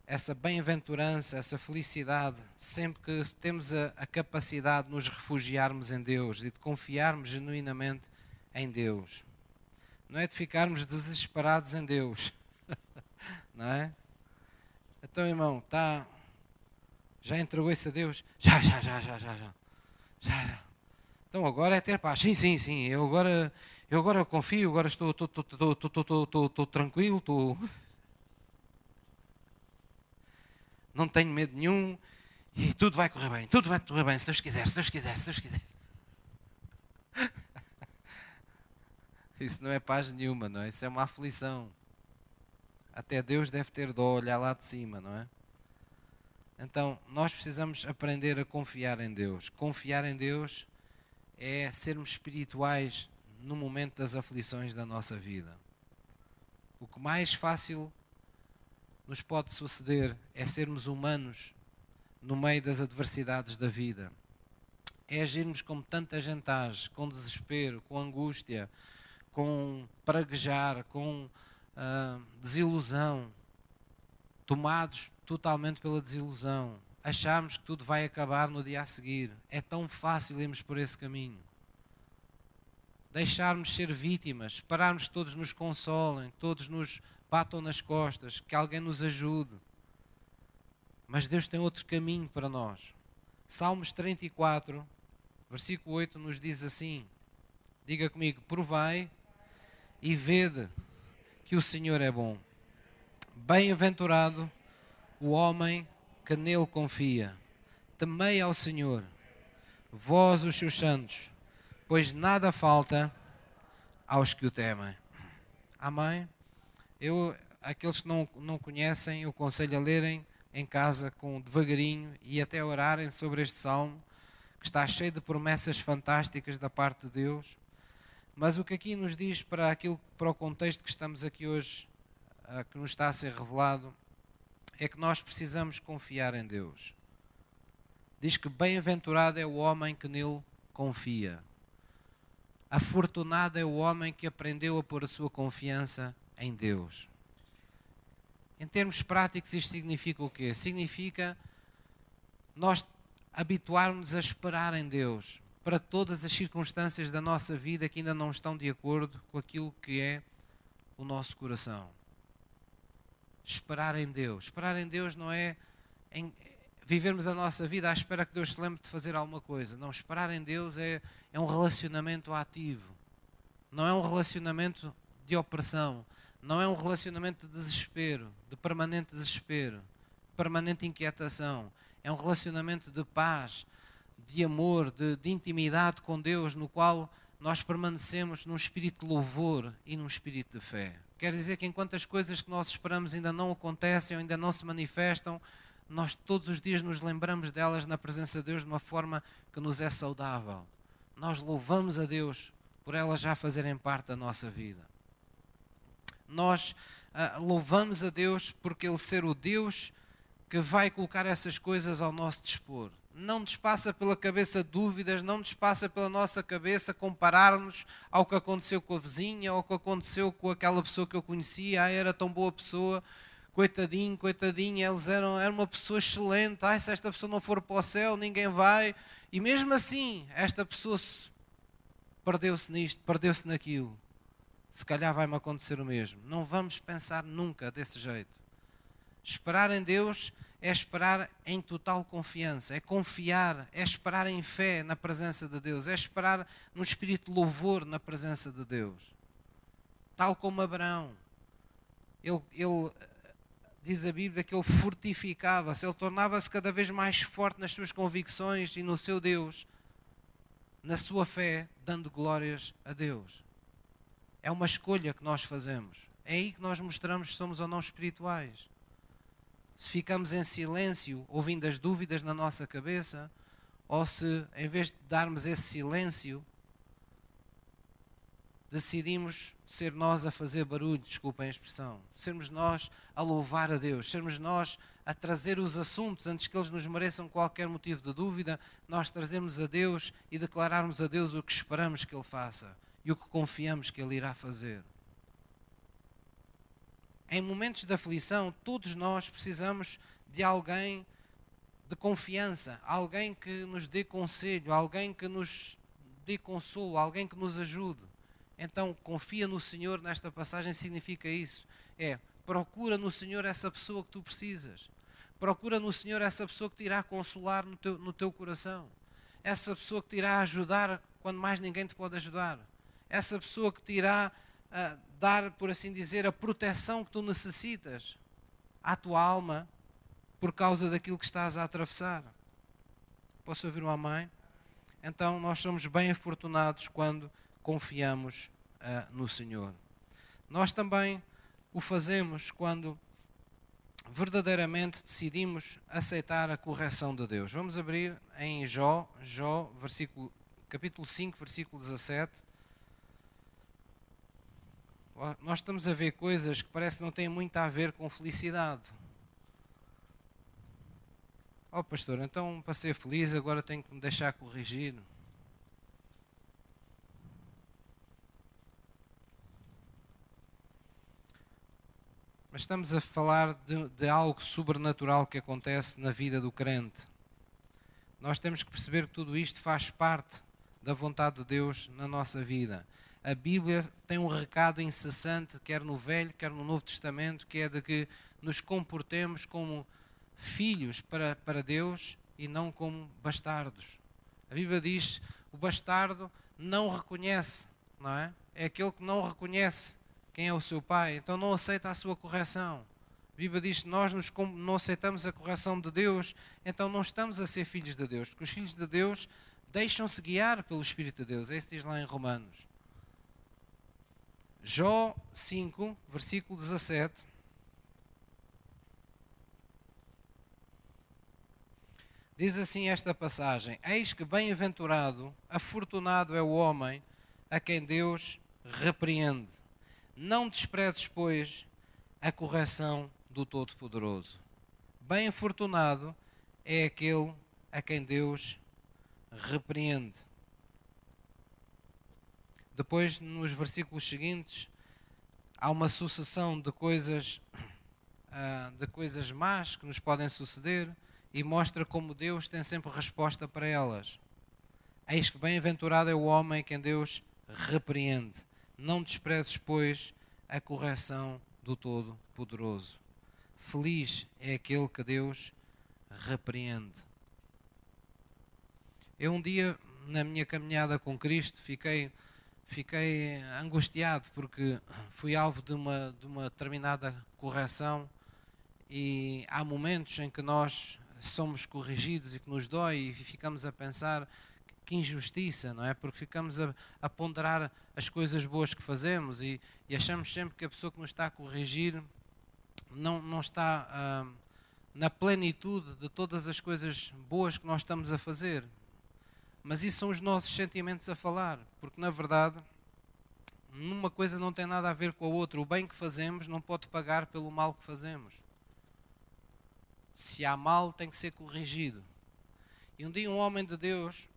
essa bem-aventurança, essa felicidade, sempre que temos a, a, capacidade de nos refugiarmos em Deus e de confiarmos genuinamente em Deus. Não é de ficarmos desesperados em Deus. Não é? Então, irmão, tá, já entregou isso a Deus? Já, já, já, já, já, já. Então agora é ter paz. Sim, sim, sim. Eu agora, eu agora confio, agora estou, estou, estou, estou, estou, estou tranquilo, estou não tenho medo nenhum e tudo vai correr bem, tudo vai correr bem, se Deus quiser, se Deus quiser, se Deus quiser. Isso não é paz nenhuma, não é? Isso é uma aflição. Até Deus deve ter dó olhar lá de cima, não é? Então, nós precisamos aprender a confiar em Deus. Confiar em Deus é sermos espirituais no momento das aflições da nossa vida. O que mais fácil nos pode suceder é sermos humanos no meio das adversidades da vida. É agirmos como tanta gente age, com desespero, com angústia, com praguejar, com uh, desilusão, tomados totalmente pela desilusão. Acharmos que tudo vai acabar no dia a seguir. É tão fácil irmos por esse caminho. Deixarmos ser vítimas, pararmos que todos nos consolem, todos nos batam nas costas, que alguém nos ajude. Mas Deus tem outro caminho para nós. Salmos 34, versículo 8 nos diz assim: Diga comigo, provai e vede que o Senhor é bom. Bem-aventurado o homem que nele confia. Temei ao Senhor, vós os seus santos, pois nada falta aos que o temem. Amém? Eu, aqueles que não, não conhecem, eu aconselho a lerem em casa com devagarinho e até orarem sobre este salmo, que está cheio de promessas fantásticas da parte de Deus. Mas o que aqui nos diz para aquilo, para o contexto que estamos aqui hoje, uh, que nos está a ser revelado, é que nós precisamos confiar em Deus. Diz que bem-aventurado é o homem que nele confia. Afortunado é o homem que aprendeu a pôr a sua confiança em Deus. Em termos práticos, isto significa o quê? Significa nós habituarmos a esperar em Deus para todas as circunstâncias da nossa vida que ainda não estão de acordo com aquilo que é o nosso coração. Esperar em Deus. Esperar em Deus não é em vivermos a nossa vida à espera que Deus se lembre de fazer alguma coisa. Não, esperar em Deus é, é um relacionamento ativo. Não é um relacionamento de opressão. Não é um relacionamento de desespero, de permanente desespero, permanente inquietação. É um relacionamento de paz, de amor, de, de intimidade com Deus, no qual nós permanecemos num espírito de louvor e num espírito de fé. Quer dizer que enquanto as coisas que nós esperamos ainda não acontecem ou ainda não se manifestam, nós todos os dias nos lembramos delas na presença de Deus de uma forma que nos é saudável. Nós louvamos a Deus por elas já fazerem parte da nossa vida nós uh, louvamos a Deus porque Ele ser o Deus que vai colocar essas coisas ao nosso dispor. Não nos passa pela cabeça dúvidas, não nos passa pela nossa cabeça compararmos ao que aconteceu com a vizinha ou ao que aconteceu com aquela pessoa que eu conhecia. Ah, era tão boa pessoa, coitadinho, coitadinha, eles eram era uma pessoa excelente. Ah, se esta pessoa não for para o céu, ninguém vai. E mesmo assim, esta pessoa perdeu-se nisto, perdeu-se naquilo se calhar vai-me acontecer o mesmo. Não vamos pensar nunca desse jeito. Esperar em Deus é esperar em total confiança, é confiar, é esperar em fé na presença de Deus, é esperar no espírito de louvor na presença de Deus. Tal como Abraão. Ele, ele diz a Bíblia que ele fortificava-se, ele tornava-se cada vez mais forte nas suas convicções e no seu Deus, na sua fé, dando glórias a Deus. É uma escolha que nós fazemos. É aí que nós mostramos se somos ou não espirituais. Se ficamos em silêncio, ouvindo as dúvidas na nossa cabeça, ou se, em vez de darmos esse silêncio, decidimos ser nós a fazer barulho, desculpem a expressão, sermos nós a louvar a Deus, sermos nós a trazer os assuntos antes que eles nos mereçam qualquer motivo de dúvida, nós trazemos a Deus e declararmos a Deus o que esperamos que Ele faça e o que confiamos que Ele irá fazer. Em momentos de aflição, todos nós precisamos de alguém de confiança, alguém que nos dê conselho, alguém que nos dê consolo, alguém que nos ajude. Então, confia no Senhor nesta passagem significa isso. É, procura no Senhor essa pessoa que tu precisas. Procura no Senhor essa pessoa que te irá consolar no teu, no teu coração. Essa pessoa que te irá ajudar quando mais ninguém te pode ajudar. Essa pessoa que te irá uh, dar, por assim dizer, a proteção que tu necessitas à tua alma por causa daquilo que estás a atravessar. Posso ouvir uma mãe? Então, nós somos bem afortunados quando confiamos uh, no Senhor. Nós também o fazemos quando verdadeiramente decidimos aceitar a correção de Deus. Vamos abrir em Jó, Jó, versículo, capítulo 5, versículo 17. Nós estamos a ver coisas que parece que não têm muito a ver com felicidade. Oh pastor, então para ser feliz agora tenho que me deixar corrigir. Mas estamos a falar de, de, algo sobrenatural que acontece na vida do crente. Nós temos que perceber que tudo isto faz parte da vontade de Deus na nossa vida. A Bíblia tem um recado incessante, quer no Velho, quer no Novo Testamento, que é de que nos comportemos como filhos para, para Deus e não como bastardos. A Bíblia diz: o bastardo não reconhece, não é? É aquele que não reconhece quem é o seu pai, então não aceita a sua correção. A Bíblia diz que nós nos, não aceitamos a correção de Deus, então não estamos a ser filhos de Deus, porque os filhos de Deus deixam-se guiar pelo Espírito de Deus. É isso que diz lá em Romanos. Jó 5, versículo 17. Diz assim esta passagem: Eis que bem-aventurado, afortunado é o homem a quem Deus repreende não desprezes, pois, a correção do Todo-Poderoso. Bem afortunado é aquele a quem Deus repreende. Depois, nos versículos seguintes, há uma sucessão de coisas, ah, de coisas más que nos podem suceder e mostra como Deus tem sempre resposta para elas. Eis que bem-aventurado é o homem quem Deus repreende. Não desprezes, pois, a correção do Todo-Poderoso. Feliz é aquele que Deus repreende. Eu um dia, na minha caminhada com Cristo, fiquei, fiquei angustiado porque fui alvo de uma, de uma determinada correção e há momentos em que nós somos corrigidos e que nos dói e ficamos a pensar que injustiça, não é? Porque ficamos a, a ponderar as coisas boas que fazemos e, e, achamos sempre que a pessoa que nos está a corrigir não, não está ah, na plenitude de todas as coisas boas que nós estamos a fazer. Mas isso são os nossos sentimentos a falar, porque na verdade, numa coisa não tem nada a ver com a outra. O bem que fazemos não pode pagar pelo mal que fazemos. Se há mal, tem que ser corrigido. E um dia um homem de Deus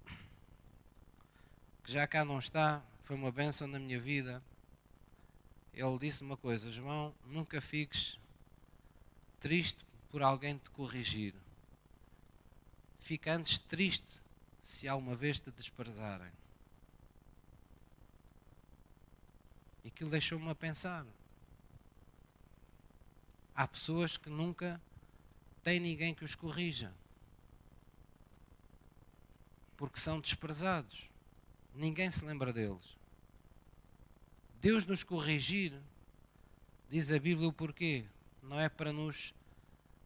que já cá não está, foi uma bênção na minha vida. Ele disse uma coisa: João, nunca fiques triste por alguém te corrigir. Fica antes triste se alguma vez te desprezarem. E aquilo deixou-me a pensar. Há pessoas que nunca têm ninguém que os corrija. Porque são desprezados ninguém se lembra deles. Deus nos corrigir, diz a Bíblia o porquê, não é para nos,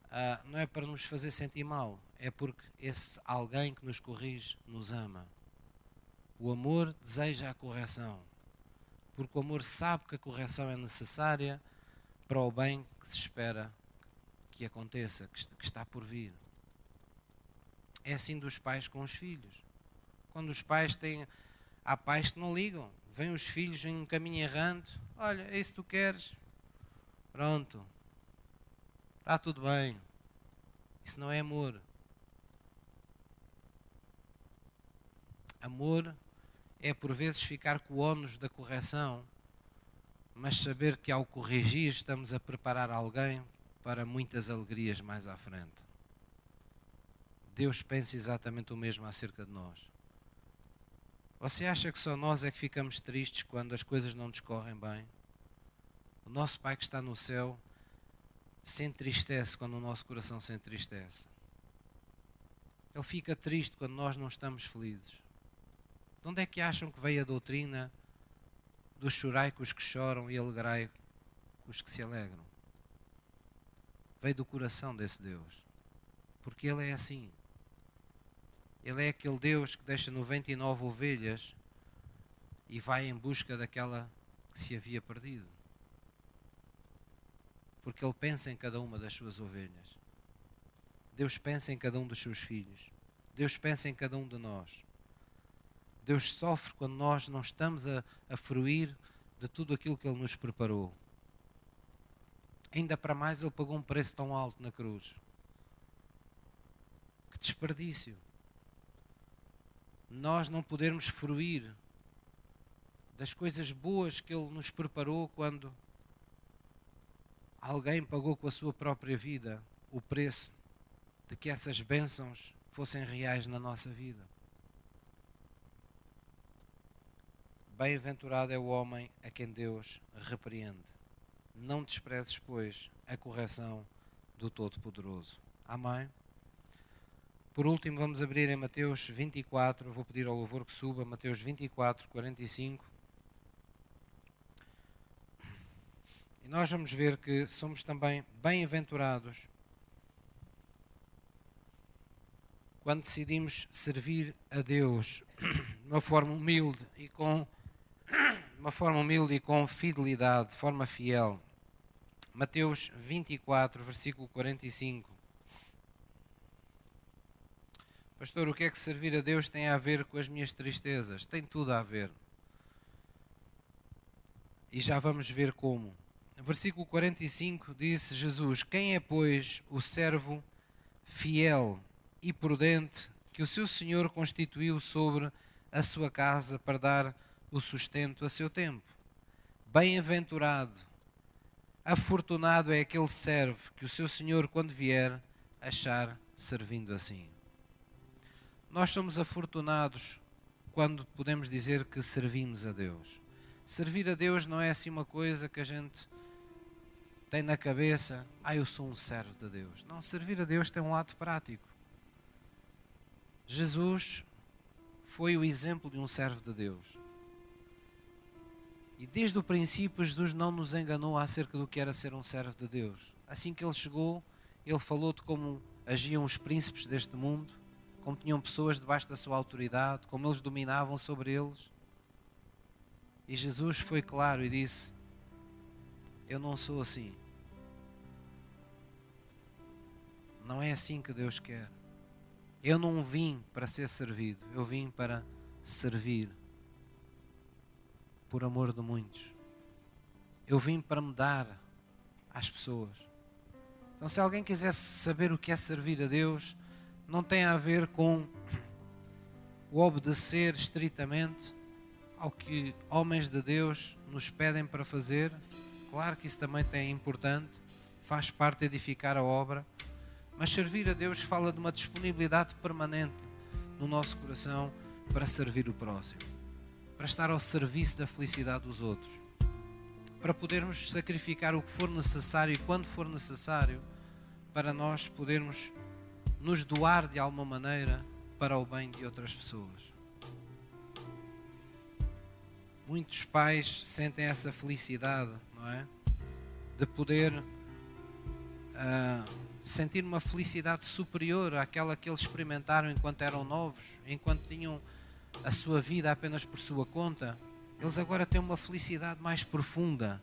uh, não é para nos fazer sentir mal, é porque esse alguém que nos corrige nos ama. O amor deseja a correção, porque o amor sabe que a correção é necessária para o bem que se espera que aconteça, que está por vir. É assim dos pais com os filhos. Quando os pais têm. Há pais que não ligam. Vêm os filhos em um caminho errando. Olha, é isso que tu queres. Pronto. Está tudo bem. Isso não é amor. Amor é por vezes ficar com o ónus da correção, mas saber que ao corrigir estamos a preparar alguém para muitas alegrias mais à frente. Deus pensa exatamente o mesmo acerca de nós. Você acha que só nós é que ficamos tristes quando as coisas não nos correm bem? O nosso Pai que está no céu se entristece quando o nosso coração se entristece. Ele fica triste quando nós não estamos felizes. De onde é que acham que veio a doutrina do chorai com os que choram e alegrai com os que se alegram? Veio do coração desse Deus. Porque Ele é assim. Ele é aquele Deus que deixa 99 ovelhas e vai em busca daquela que se havia perdido. Porque Ele pensa em cada uma das suas ovelhas. Deus pensa em cada um dos seus filhos. Deus pensa em cada um de nós. Deus sofre quando nós não estamos a, a fruir de tudo aquilo que Ele nos preparou. Ainda para mais, Ele pagou um preço tão alto na cruz. Que desperdício nós não podermos fruir das coisas boas que Ele nos preparou quando alguém pagou com a sua própria vida o preço de que essas bênçãos fossem reais na nossa vida. Bem-aventurado é o homem a quem Deus repreende. Não desprezes, pois, a correção do Todo-Poderoso. Amém? Por último, vamos abrir em Mateus 24. Vou pedir ao louvor que suba. Mateus 24, 45. E nós vamos ver que somos também bem-aventurados quando decidimos servir a Deus de uma forma humilde e com uma forma humilde e com fidelidade, de forma fiel. Mateus 24, versículo 45. Pastor, o que é que servir a Deus tem a ver com as minhas tristezas? Tem tudo a ver. E já vamos ver como. Versículo 45 disse Jesus: Quem é, pois, o servo fiel e prudente que o seu Senhor constituiu sobre a sua casa para dar o sustento a seu tempo? Bem-aventurado, afortunado é aquele servo que o seu Senhor, quando vier, achar servindo assim. Nós somos afortunados quando podemos dizer que servimos a Deus. Servir a Deus não é assim uma coisa que a gente tem na cabeça, ah, eu sou um servo de Deus. Não, servir a Deus tem um lado prático. Jesus foi o exemplo de um servo de Deus. E desde o princípio, Jesus não nos enganou acerca do que era ser um servo de Deus. Assim que ele chegou, ele falou de como agiam os príncipes deste mundo, como tinham pessoas debaixo da sua autoridade, como eles dominavam sobre eles. E Jesus foi claro e disse: Eu não sou assim. Não é assim que Deus quer. Eu não vim para ser servido, eu vim para servir por amor de muitos. Eu vim para me dar às pessoas. Então, se alguém quisesse saber o que é servir a Deus, não tem a ver com o obedecer estritamente ao que homens de Deus nos pedem para fazer. Claro que isso também é importante, faz parte de edificar a obra, mas servir a Deus fala de uma disponibilidade permanente no nosso coração para servir o próximo, para estar ao serviço da felicidade dos outros, para podermos sacrificar o que for necessário e quando for necessário para nós podermos nos doar de alguma maneira para o bem de outras pessoas. Muitos pais sentem essa felicidade, não é? De poder uh, sentir uma felicidade superior àquela que eles experimentaram enquanto eram novos, enquanto tinham a sua vida apenas por sua conta. Eles agora têm uma felicidade mais profunda,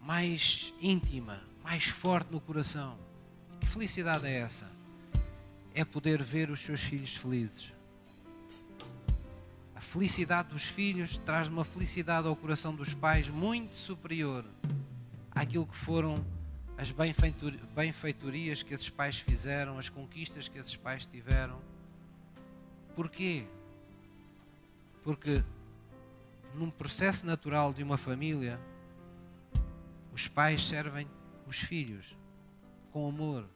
mais íntima, mais forte no coração. Que felicidade é essa? é poder ver os seus filhos felizes. A felicidade dos filhos traz uma felicidade ao coração dos pais muito superior àquilo que foram as benfeitorias que esses pais fizeram, as conquistas que esses pais tiveram. Porquê? Porque num processo natural de uma família, os pais servem os filhos com amor,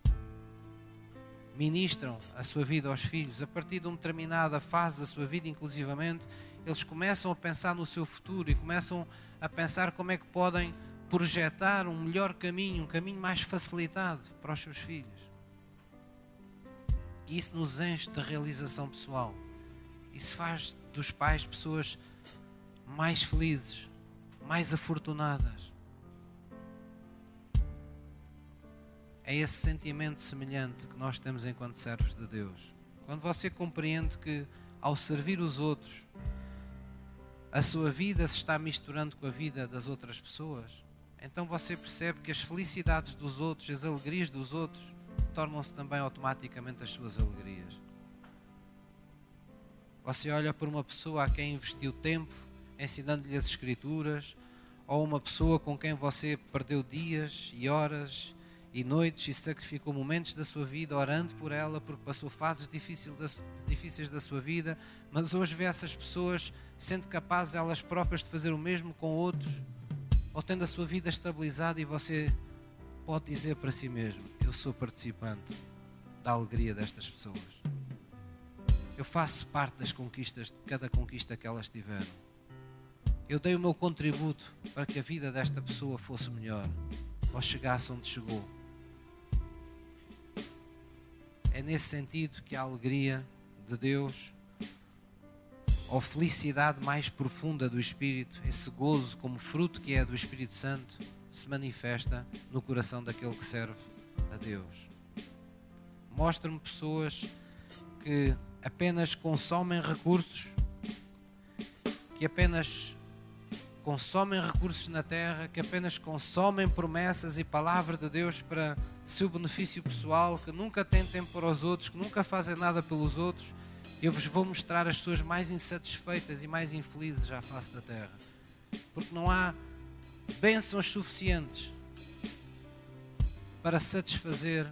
ministram a sua vida aos filhos. A partir de uma determinada fase da sua vida, inclusivamente, eles começam a pensar no seu futuro e começam a pensar como é que podem projetar um melhor caminho, um caminho mais facilitado para os seus filhos. Isso nos enche de realização pessoal. Isso faz dos pais pessoas mais felizes, mais afortunadas. é esse sentimento semelhante que nós temos enquanto servos de Deus. Quando você compreende que ao servir os outros, a sua vida se está misturando com a vida das outras pessoas, então você percebe que as felicidades dos outros, as alegrias dos outros, tornam-se também automaticamente as suas alegrias. Você olha por uma pessoa a quem investiu tempo, ensinando-lhe as Escrituras, ou uma pessoa com quem você perdeu dias e horas e noites e sacrificou momentos da sua vida orando por ela porque passou fases difíceis da sua vida, mas hoje vê essas pessoas sendo capazes elas próprias de fazer o mesmo com outros ou tendo a sua vida estabilizada e você pode dizer para si mesmo: Eu sou participante da alegria destas pessoas. Eu faço parte das conquistas, de cada conquista que elas tiveram. Eu dei o meu contributo para que a vida desta pessoa fosse melhor ou chegasse onde chegou. É nesse sentido que a alegria de Deus, ou felicidade mais profunda do Espírito, esse gozo como fruto que é do Espírito Santo, se manifesta no coração daquele que serve a Deus. Mostra-me pessoas que apenas consomem recursos, que apenas consomem recursos na terra, que apenas consomem promessas e palavra de Deus para seu benefício pessoal, que nunca têm tempo para os outros, que nunca fazem nada pelos outros, eu vos vou mostrar as pessoas mais insatisfeitas e mais infelizes à face da terra. Porque não há bênçãos suficientes para satisfazer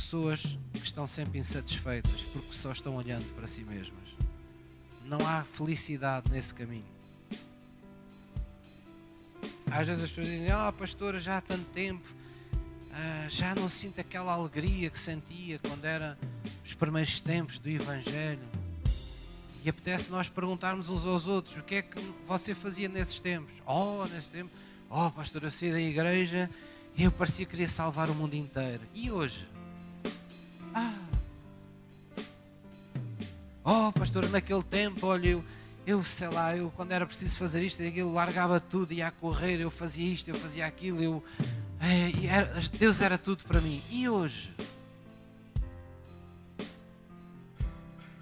pessoas que estão sempre insatisfeitas porque só estão olhando para si mesmas. Não há felicidade nesse caminho. Às vezes as pessoas dizem: Ah, pastora, já há tanto tempo ah, já não sinto aquela alegria que sentia quando era os primeiros tempos do Evangelho. E apetece nós perguntarmos uns aos outros o que é que você fazia nesses tempos. Oh, nesse tempo, oh, pastor, eu saí da igreja e eu parecia que queria salvar o mundo inteiro. E hoje? Oh, pastor, naquele tempo, olha, eu, eu sei lá, eu quando era preciso fazer isto e aquilo, largava tudo, ia a correr, eu fazia isto, eu fazia aquilo, eu é, era, Deus era tudo para mim. E hoje?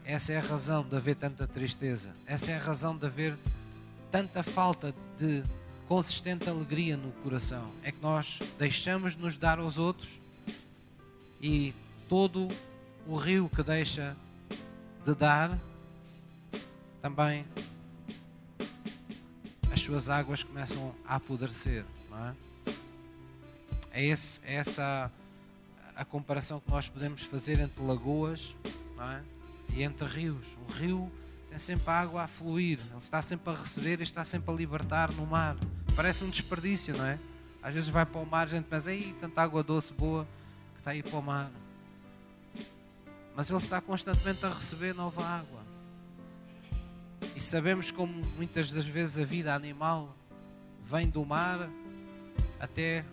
Essa é a razão de haver tanta tristeza. Essa é a razão de haver tanta falta de consistente alegria no coração. É que nós deixamos de nos dar aos outros e todo o rio que deixa de dar também as suas águas começam a apodrecer, não é? É, esse, é essa a comparação que nós podemos fazer entre lagoas é? e entre rios. Um rio tem sempre água a fluir, ele está sempre a receber e está sempre a libertar no mar. Parece um desperdício, não é? Às vezes vai para o mar, a gente pensa, aí tanta água doce boa que está aí para o mar. Mas ele está constantemente a receber nova água. E sabemos como muitas das vezes a vida animal vem do mar até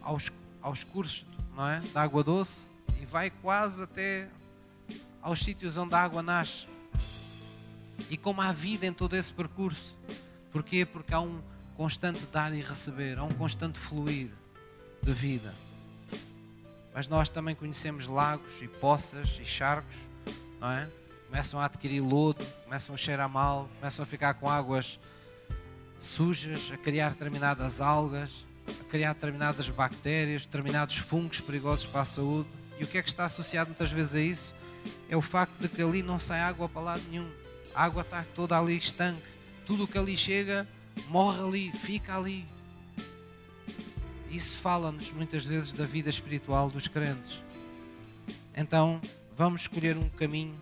aos, aos cursos não é? da água doce e vai quase até aos sítios onde a água nasce. E como há vida em todo esse percurso. Porquê? Porque há um constante dar e receber, há um constante fluir de vida. Mas nós também conhecemos lagos e poças e charcos, não é? Começam a adquirir lodo, começam a cheirar mal, começam a ficar com águas sujas, a criar determinadas algas, a criar determinadas bactérias, determinados fungos perigosos para a saúde. E o que é que está associado muitas vezes a isso? é o facto de que ali não sai água para lado nenhum. A água está toda ali estanque. Tudo o que ali chega morre ali, fica ali. Isso fala-nos muitas vezes da vida espiritual dos crentes. Então, vamos escolher um caminho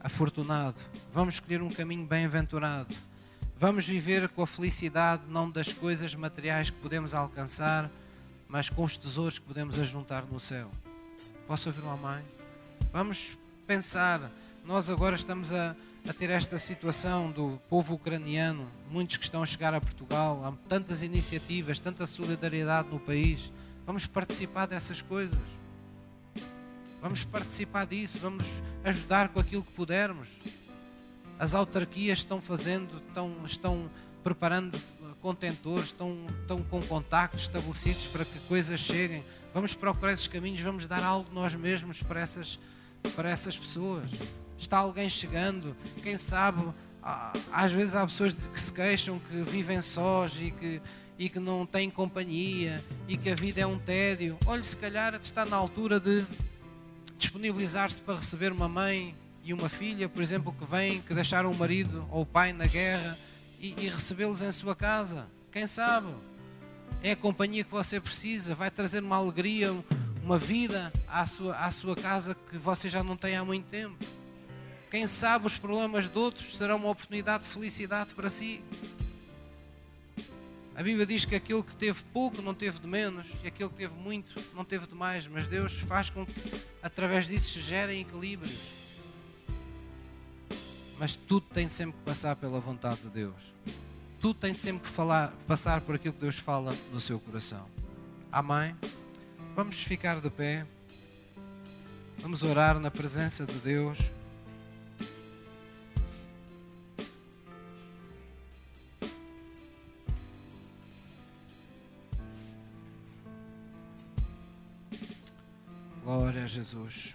afortunado, vamos escolher um caminho bem-aventurado. Vamos viver com a felicidade não das coisas materiais que podemos alcançar, mas com os tesouros que podemos ajuntar no céu. Posso ouvir uma mãe? Vamos pensar, nós agora estamos a, a ter esta situação do povo ucraniano, muitos que estão a chegar a Portugal, há tantas iniciativas, tanta solidariedade no país. Vamos participar dessas coisas. Vamos participar disso, vamos ajudar com aquilo que pudermos. As autarquias estão fazendo, estão, estão preparando contentores, estão, estão com contactos estabelecidos para que coisas cheguem. Vamos procurar esses caminhos, vamos dar algo nós mesmos para essas, para essas pessoas. Está alguém chegando, quem sabe, às vezes há pessoas que se queixam que vivem sós e que, e que não têm companhia e que a vida é um tédio. Olhe, se calhar está na altura de disponibilizar-se para receber uma mãe e uma filha, por exemplo, que vêm, que deixaram o marido ou o pai na guerra e, e recebê-los em sua casa. Quem sabe? É a companhia que você precisa, vai trazer uma alegria, uma vida à sua, à sua casa que você já não tem há muito tempo. Quem sabe os problemas de outros serão uma oportunidade de felicidade para si. A Bíblia diz que aquele que teve pouco não teve de menos, e aquele que teve muito não teve de mais, mas Deus faz com que através disso se gerem equilíbrios. Mas tudo tem sempre que passar pela vontade de Deus. Tudo tem sempre que falar, passar por aquilo que Deus fala no seu coração. Amém? Vamos ficar de pé. Vamos orar na presença de Deus. Glória a Jesus.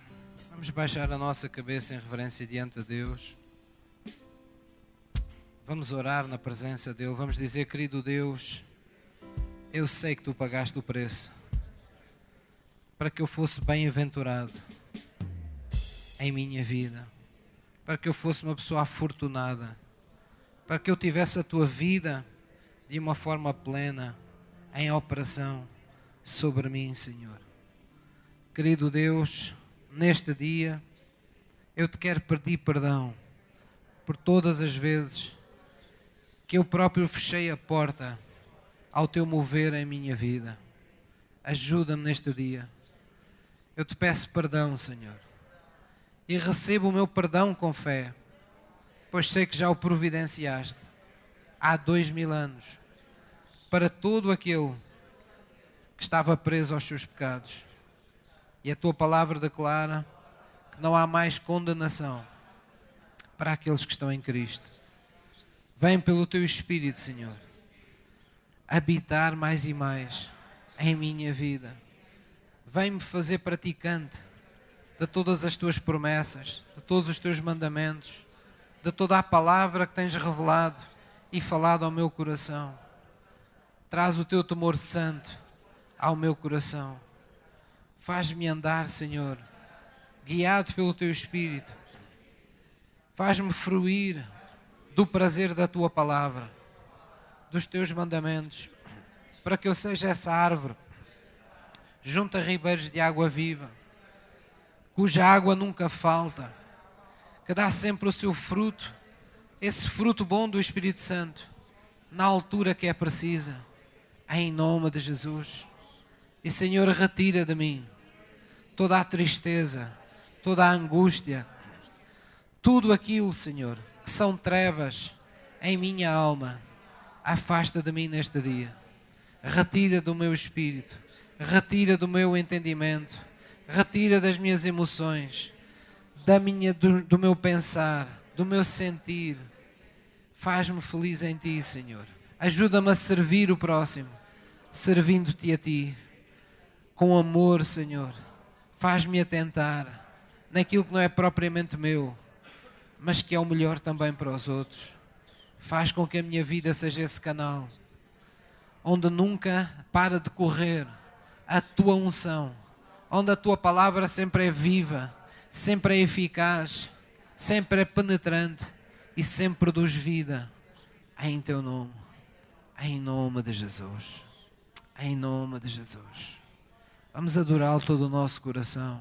Vamos baixar a nossa cabeça em reverência diante de Deus. Vamos orar na presença dEle. Vamos dizer, querido Deus, eu sei que tu pagaste o preço para que eu fosse bem-aventurado em minha vida, para que eu fosse uma pessoa afortunada, para que eu tivesse a tua vida de uma forma plena em operação sobre mim, Senhor. Querido Deus, neste dia eu te quero pedir perdão por todas as vezes que eu próprio fechei a porta ao teu mover em minha vida. Ajuda-me neste dia. Eu te peço perdão, Senhor. E recebo o meu perdão com fé, pois sei que já o providenciaste há dois mil anos para todo aquele que estava preso aos seus pecados. E a tua palavra declara que não há mais condenação para aqueles que estão em Cristo. Vem pelo teu Espírito, Senhor, habitar mais e mais em minha vida. Vem-me fazer praticante de todas as tuas promessas, de todos os teus mandamentos, de toda a palavra que tens revelado e falado ao meu coração. Traz o teu temor santo ao meu coração. Faz-me andar, Senhor, guiado pelo teu Espírito. Faz-me fruir do prazer da tua palavra, dos teus mandamentos, para que eu seja essa árvore junto a ribeiros de água viva, cuja água nunca falta, que dá sempre o seu fruto, esse fruto bom do Espírito Santo, na altura que é precisa, em nome de Jesus. E Senhor, retira de mim toda a tristeza, toda a angústia, tudo aquilo, Senhor, que são trevas em minha alma, afasta de mim neste dia. Retira do meu espírito, retira do meu entendimento, retira das minhas emoções, da minha, do, do meu pensar, do meu sentir. Faz-me feliz em ti, Senhor. Ajuda-me a servir o próximo, servindo-te a ti, com amor, Senhor. Faz-me atentar naquilo que não é propriamente meu mas que é o melhor também para os outros. Faz com que a minha vida seja esse canal onde nunca para de correr a tua unção, onde a tua palavra sempre é viva, sempre é eficaz, sempre é penetrante e sempre produz vida. Em teu nome, em nome de Jesus, em nome de Jesus. Vamos adorá-lo todo o nosso coração.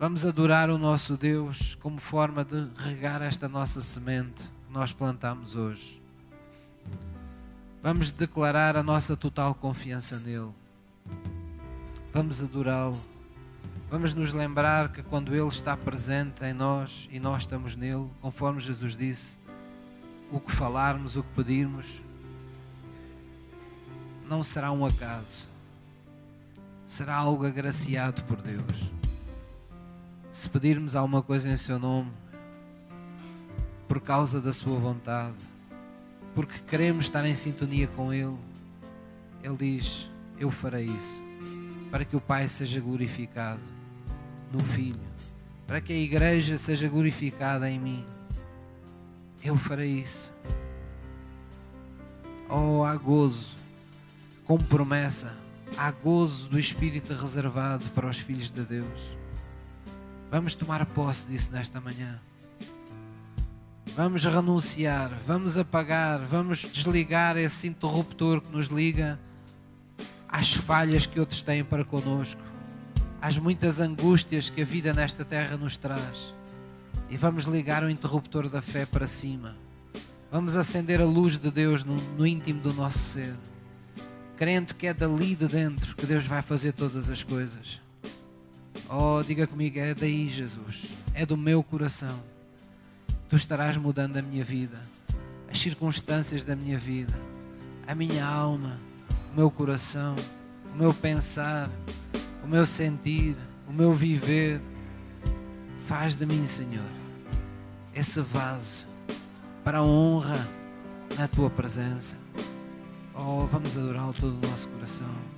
Vamos adorar o nosso Deus como forma de regar esta nossa semente que nós plantamos hoje. Vamos declarar a nossa total confiança nele. Vamos adorá-lo. Vamos nos lembrar que quando Ele está presente em nós e nós estamos nele, conforme Jesus disse, o que falarmos, o que pedirmos, não será um acaso, será algo agraciado por Deus. Se pedirmos alguma coisa em Seu nome, por causa da Sua vontade, porque queremos estar em sintonia com Ele, Ele diz: Eu farei isso, para que o Pai seja glorificado no Filho, para que a Igreja seja glorificada em mim. Eu farei isso. Oh, há gozo, com promessa, há gozo do Espírito reservado para os filhos de Deus. Vamos tomar posse disso nesta manhã. Vamos renunciar, vamos apagar, vamos desligar esse interruptor que nos liga às falhas que outros têm para conosco, às muitas angústias que a vida nesta terra nos traz. E vamos ligar o interruptor da fé para cima. Vamos acender a luz de Deus no, no íntimo do nosso ser. Crente que é dali de dentro que Deus vai fazer todas as coisas. Oh, diga comigo, é daí, Jesus. É do meu coração. Tu estarás mudando a minha vida, as circunstâncias da minha vida, a minha alma, o meu coração, o meu pensar, o meu sentir, o meu viver. Faz de mim, Senhor, esse vaso para a honra na tua presença. Oh, vamos adorá-lo todo o nosso coração.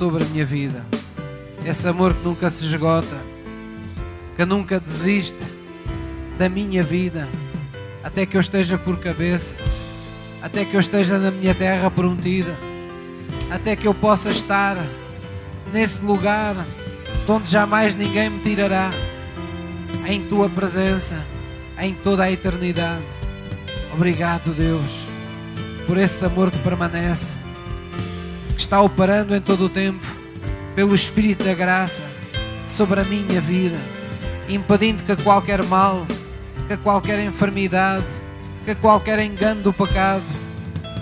Sobre a minha vida. Esse amor que nunca se esgota, que nunca desiste da minha vida, até que eu esteja por cabeça, até que eu esteja na minha terra prometida, até que eu possa estar nesse lugar de onde jamais ninguém me tirará, em tua presença, em toda a eternidade. Obrigado, Deus, por esse amor que permanece, está operando em todo o tempo, pelo Espírito da graça sobre a minha vida, impedindo que qualquer mal, que qualquer enfermidade, que qualquer engano do pecado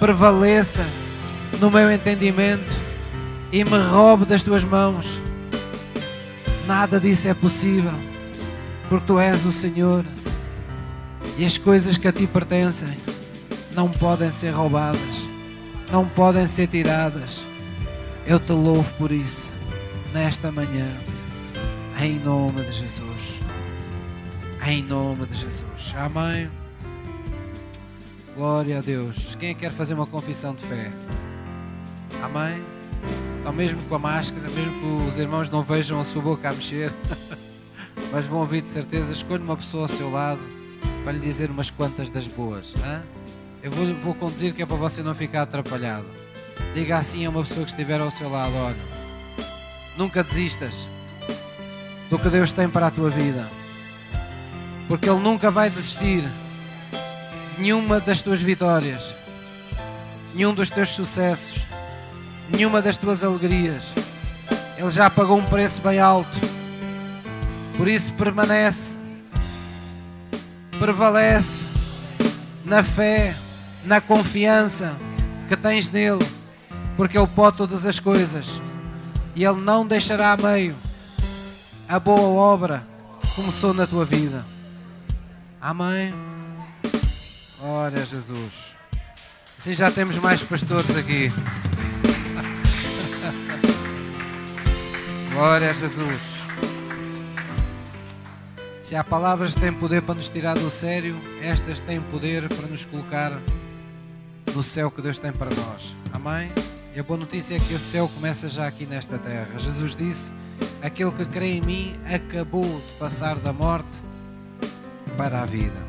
prevaleça no meu entendimento e me roube das tuas mãos. Nada disso é possível, porque tu és o Senhor e as coisas que a ti pertencem não podem ser roubadas, não podem ser tiradas. Eu te louvo por isso, nesta manhã, em nome de Jesus. Em nome de Jesus. Amém. Glória a Deus. Quem é que quer fazer uma confissão de fé? Amém. Então, mesmo com a máscara, mesmo que os irmãos não vejam a sua boca a mexer, mas vão ouvir de certeza, escolha uma pessoa ao seu lado para lhe dizer umas quantas das boas. hã? Eu vou, vou conduzir que é para você não ficar atrapalhado. Diga assim a uma pessoa que estiver ao seu lado: olha, nunca desistas do que Deus tem para a tua vida, porque Ele nunca vai desistir de nenhuma das tuas vitórias, nenhum dos teus sucessos, nenhuma das tuas alegrias. Ele já pagou um preço bem alto, por isso permanece, prevalece na fé, na confiança que tens nele, porque Ele pode todas as coisas e Ele não deixará a meio a boa obra começou na tua vida. Amém. Glória a Jesus. Assim já temos mais pastores aqui. Glória a Jesus. Se há palavras que têm poder para nos tirar do sério, estas têm poder para nos colocar no céu que Deus tem para nós. Amém? A boa notícia é que esse céu começa já aqui nesta terra. Jesus disse: Aquele que crê em mim acabou de passar da morte para a vida.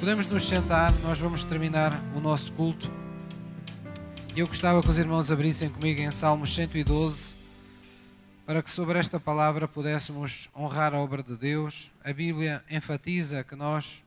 Podemos nos sentar, nós vamos terminar o nosso culto. Eu gostava que os irmãos abrissem comigo em Salmos 112 para que sobre esta palavra pudéssemos honrar a obra de Deus. A Bíblia enfatiza que nós